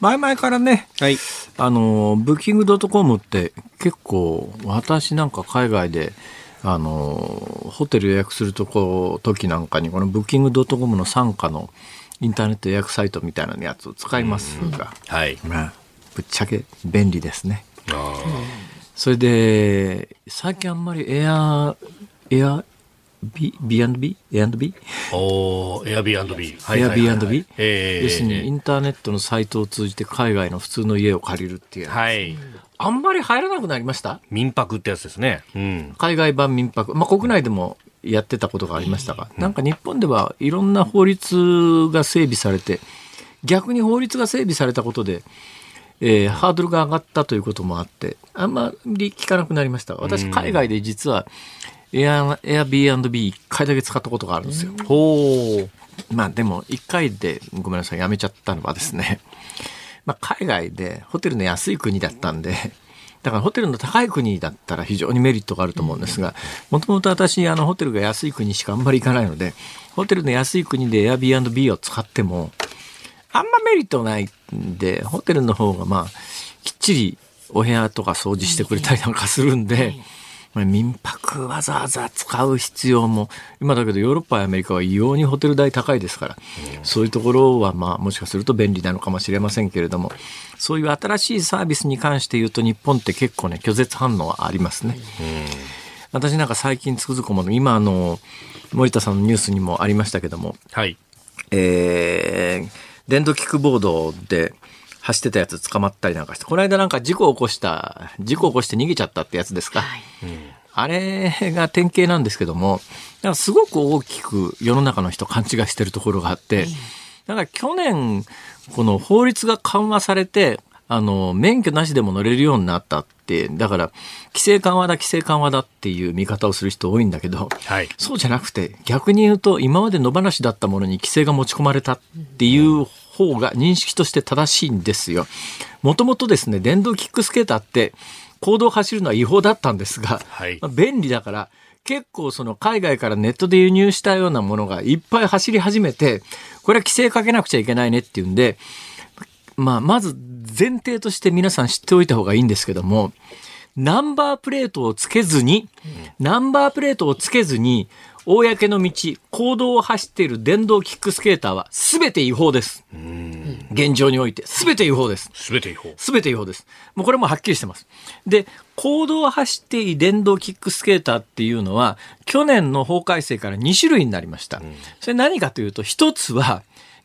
前々からね、はい。あの、ブッキングドットコムって結構、私なんか海外で、あの、ホテル予約するとこ、時なんかに、このブッキングドットコムの傘下のインターネット予約サイトみたいなやつを使いますが、はいまあ、ぶっちゃけ便利ですね。それで、最近あんまりエア、エア、B、B&B? A&B? おー、エアビービー。エア B&B? えー要するにインターネットのサイトを通じて海外の普通の家を借りるっていう。はい。あんまり入らなくなりました？民泊ってやつですね。うん。海外版民泊。まあ、国内でもやってたことがありましたが、なんか日本ではいろんな法律が整備されて、逆に法律が整備されたことで、えーハードルが上がったということもあって、あんまり聞かなくなりました。私、海外で実は、エア、エア B&B 一回だけ使ったことがあるんですよ。ほう。まあでも一回でごめんなさいやめちゃったのはですね、まあ、海外でホテルの安い国だったんでだからホテルの高い国だったら非常にメリットがあると思うんですがもともと私あのホテルが安い国しかあんまり行かないのでホテルの安い国で Airbnb を使ってもあんまメリットないんでホテルの方がまあきっちりお部屋とか掃除してくれたりなんかするんで、民泊わざわざ使う必要も、今だけどヨーロッパやアメリカは異様にホテル代高いですから、そういうところはまあもしかすると便利なのかもしれませんけれども、そういう新しいサービスに関して言うと日本って結構ね、拒絶反応はありますね。私なんか最近つくづく思うの今あの、森田さんのニュースにもありましたけども、はい。えー、電動キックボードで走ってたやつ捕まったりなんかして、この間なんか事故を起こした、事故を起こして逃げちゃったってやつですか。あれが典型なんですけども、なんかすごく大きく世の中の人勘違いしてるところがあって、なんか去年、この法律が緩和されて、あの、免許なしでも乗れるようになったって、だから、規制緩和だ、規制緩和だっていう見方をする人多いんだけど、はい。そうじゃなくて、逆に言うと、今まで野放しだったものに規制が持ち込まれたっていう方が認識として正しいんですよ。もともとですね、電動キックスケーターって、公道を走るのは違法だったんですが、はいまあ便利だから、結構その海外からネットで輸入したようなものがいっぱい走り始めて、これは規制かけなくちゃいけないねっていうんで、まあ、まず前提として皆さん知っておいた方がいいんですけども、ナンバープレートをつけずに、ナンバープレートをつけずに、公の道、公道を走っている電動キックスケーターは全て違法です。現状において。全て違法です。すべて違法。すべて違法です。もうこれもはっきりしてます。で、公道を走っている電動キックスケーターっていうのは、去年の法改正から2種類になりました。それ何かというと、一つは、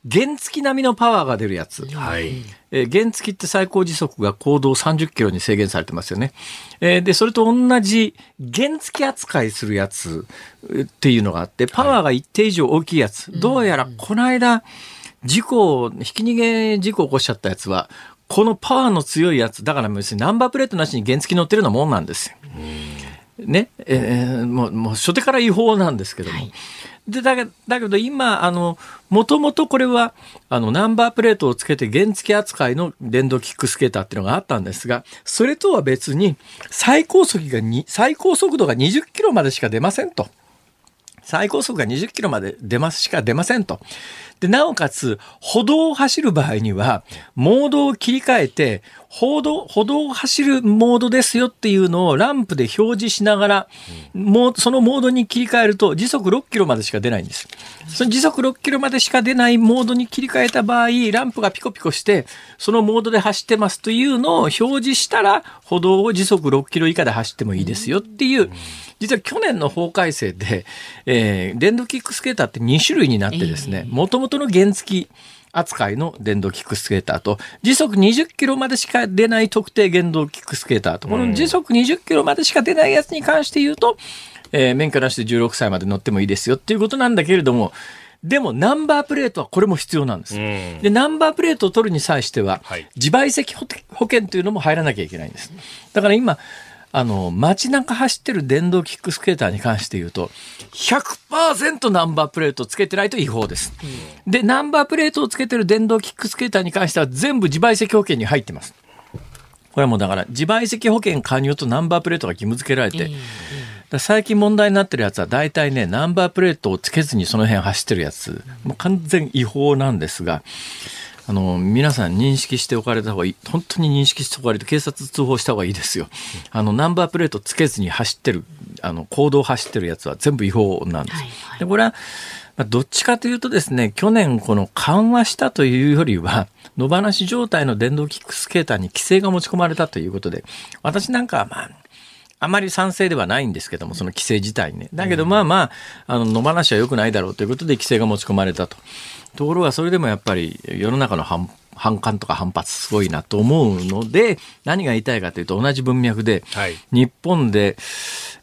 原付並みのパワーが出るやつ。はい。えー原付って最高時速が高度30キロに制限されてますよね。えーで、それと同じ原付扱いするやつえーっていうのがあって、パワーが一定以上大きいやつ。どうやらこの間、事故を、ひき逃げ事故を起こしちゃったやつは、このパワーの強いやつ、だから別にナンバープレートなしに原付乗ってるようなもんなんですよ。ね、えーもう、もう初手から違法なんですけども。で、だでだけど今、あの、もともとこれは、あの、ナンバープレートをつけて原付扱いの電動キックスケーターっていうのがあったんですが、それとは別に、最高速がに、最高速度が20キロまでしか出ませんと。最高速が20キロまで出ますしか出ませんと。で、なおかつ、歩道を走る場合には、モードを切り替えて、歩道、歩道を走るモードですよっていうのをランプで表示しながら、もうそのモードに切り替えると時速6キロまでしか出ないんです。その時速6キロまでしか出ないモードに切り替えた場合、ランプがピコピコして、そのモードで走ってますというのを表示したら、歩道を時速6キロ以下で走ってもいいですよっていう、実は去年の法改正で、えー電動キックスケーターって2種類になってですね、もともとの原付扱いの電動キックスケーターと、時速20キロまでしか出ない特定電動キックスケーターと、この時速20キロまでしか出ないやつに関して言うと、えー免許なしで16歳まで乗ってもいいですよっていうことなんだけれども、でもナンバープレートはこれも必要なんです。ん。で、ナンバープレートを取るに際しては、はい。自賠責保保険というのも入らなきゃいけないんです。だから今、あの、街中走ってる電動キックスケーターに関して言うと、100%ナンバープレートつけてないと違法です。で、ナンバープレートをつけてる電動キックスケーターに関しては全部自賠責保険に入ってます。これはもうだから自賠責保険加入とナンバープレートが義務付けられて、最近問題になってるやつは大体ね、ナンバープレートをつけずにその辺走ってるやつ、もう完全違法なんですが、あの、皆さん認識しておかれた方がいい。本当に認識しておかれて、警察通報した方がいいですよ。あの、ナンバープレートつけずに走ってる、あの、行動を走ってるやつは全部違法なんです。で、これは、まあどっちかというとですね、去年この緩和したというよりは、野放し状態の電動キックスケーターに規制が持ち込まれたということで、私なんかはまあ、あまり賛成ではないんですけども、その規制自体にね。だけどまあまあ、あの、野放しは良くないだろうということで規制が持ち込まれたと。ところがそれでもやっぱり世の中の反反感とか反発すごいなと思うので、何が言いたいかというと同じ文脈で、はい。日本で、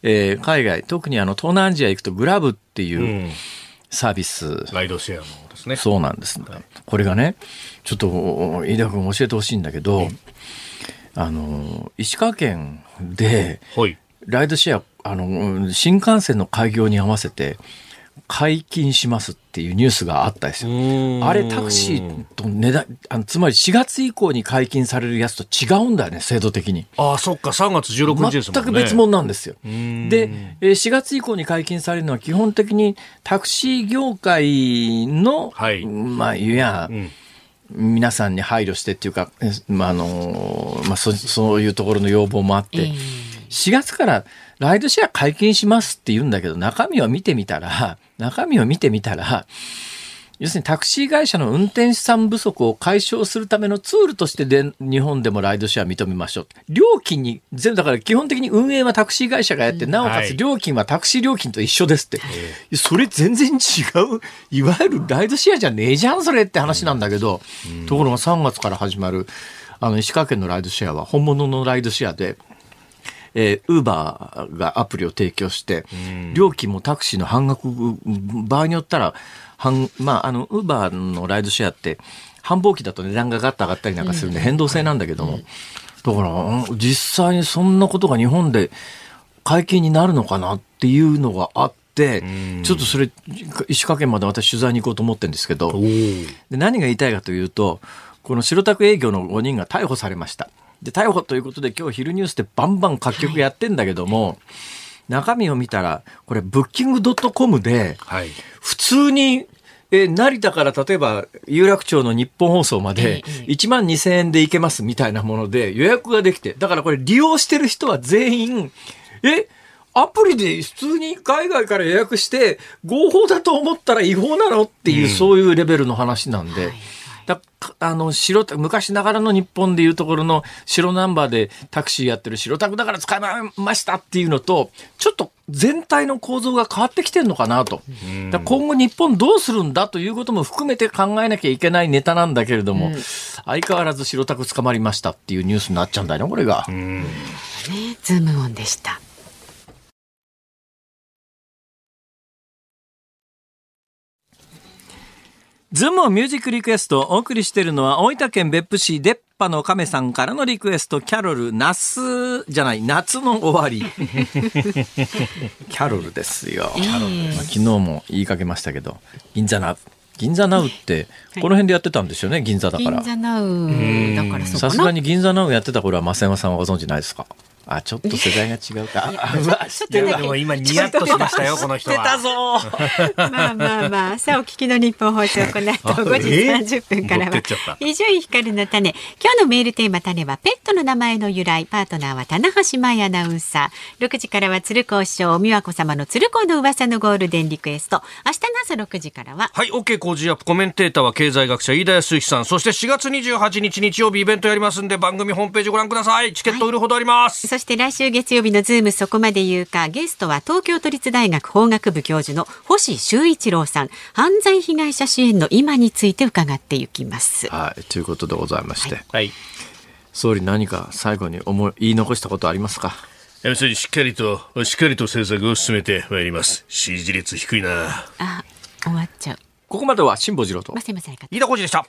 えー海外、特にあの東南アジア行くとグラブっていうサービス、ライドシェアのですね。そうなんです、これがね、ちょっと飯田君教えてほしいんだけど、あの、石川県で、はい。ライドシェア、あの、うん新幹線の開業に合わせて解禁しますっていうニュースがあったですよ。あれタクシーと値段、あのつまり4月以降に解禁されるやつと違うんだよね、制度的に。ああ、そっか、3月16日ですもんね。全く別物なんですよ。んで、えー4月以降に解禁されるのは基本的にタクシー業界の、はいまあ、いや、ん皆さんに配慮してっていうか、えまああのまあそ、そういうところの要望もあって、4月からライドシェア解禁しますって言うんだけど、中身を見てみたら、中身を見てみたら、要するにタクシー会社の運転手さん不足を解消するためのツールとしてで日本でもライドシェア認めましょう。料金に全部だから基本的に運営はタクシー会社がやって、なおかつはい料金はタクシー料金と一緒ですって。それ全然違う。いわゆるライドシェアじゃねえじゃん、それって話なんだけど、ところが3月から始まる、あの、石川県のライドシェアは本物のライドシェアで、えー、ウーバーがアプリを提供して、料金もタクシーの半額、場合によったら、半、まあ、あの、ウーバーのライドシェアって、繁忙期だと値段がガッと上がったりなんかするんで変動制なんだけども、だから、うん実際にそんなことが日本で解禁になるのかなっていうのがあって、ちょっとそれ、石川県まで私取材に行こうと思ってるんですけど、で何が言いたいかというと、この白タク営業の5人が逮捕されました。で、逮捕ということで今日昼ニュースでバンバン各局やってんだけども、中身を見たら、これブッキングドットコムで、はい。普通に、えー成田から例えば有楽町の日本放送まで1万2000円で行けますみたいなもので予約ができて、だからこれ利用してる人は全員、えアプリで普通に海外から予約して合法だと思ったら違法なのっていう、そういうレベルの話なんで。だあの白タ昔ながらの日本でいうところの白ナンバーでタクシーやってる白タクだから使いましたっていうのとちょっと全体の構造が変わってきてるのかなとだから今後日本どうするんだということも含めて考えなきゃいけないネタなんだけれども、相変わらず白タク捕まりましたっていうニュースになっちゃうんだよねこれが。ズームオンでした。ズームをミュージックリクエストをお送りしているのは大分県別府市出っ歯の亀さんからのリクエストキャロル夏じゃない夏の終わり。キャロルですよ、まあ昨日も言いかけましたけど銀座ナウ銀座ナウってこの辺でやってたんですよね銀座だから。銀座ナウだからさす。がに銀座ナウやってた頃は増山さんはご存知ないですか？あちょっと世代が違うかあうわ知ってるわでも今ニヤッとしましたよ、この人知ってたは。ぞまあまあまあ、朝お聞きの日本放送、この後5時30分からは伊集院光の種。今日のメールテーマ種は、ペットの名前の由来。パートナーは棚橋舞アナウンサー。6時からは鶴光師匠、お美和子様の鶴光の噂のゴールデンリクエスト。明日の朝6時からは、はい、OK 工事アップコメンテーターは経済学者飯田康之さん、そして4月28日日曜日イベントやりますんで番組ホームページご覧ください。チケット売るほどあります。そして来週月曜日のズームそこまで言うか、ゲストは東京都立大学法学部教授の星修一郎さん。犯罪被害者支援の今について伺っていきます。はいということでございまして、はい。総理何か最後に思い言い残したことありますか？要するにしっかりと、しっかりと政策を進めてまいります。支持率低いな。あ、終わっちゃう。ここまでは辛坊治郎とまあ、すいません。飯田浩司でした。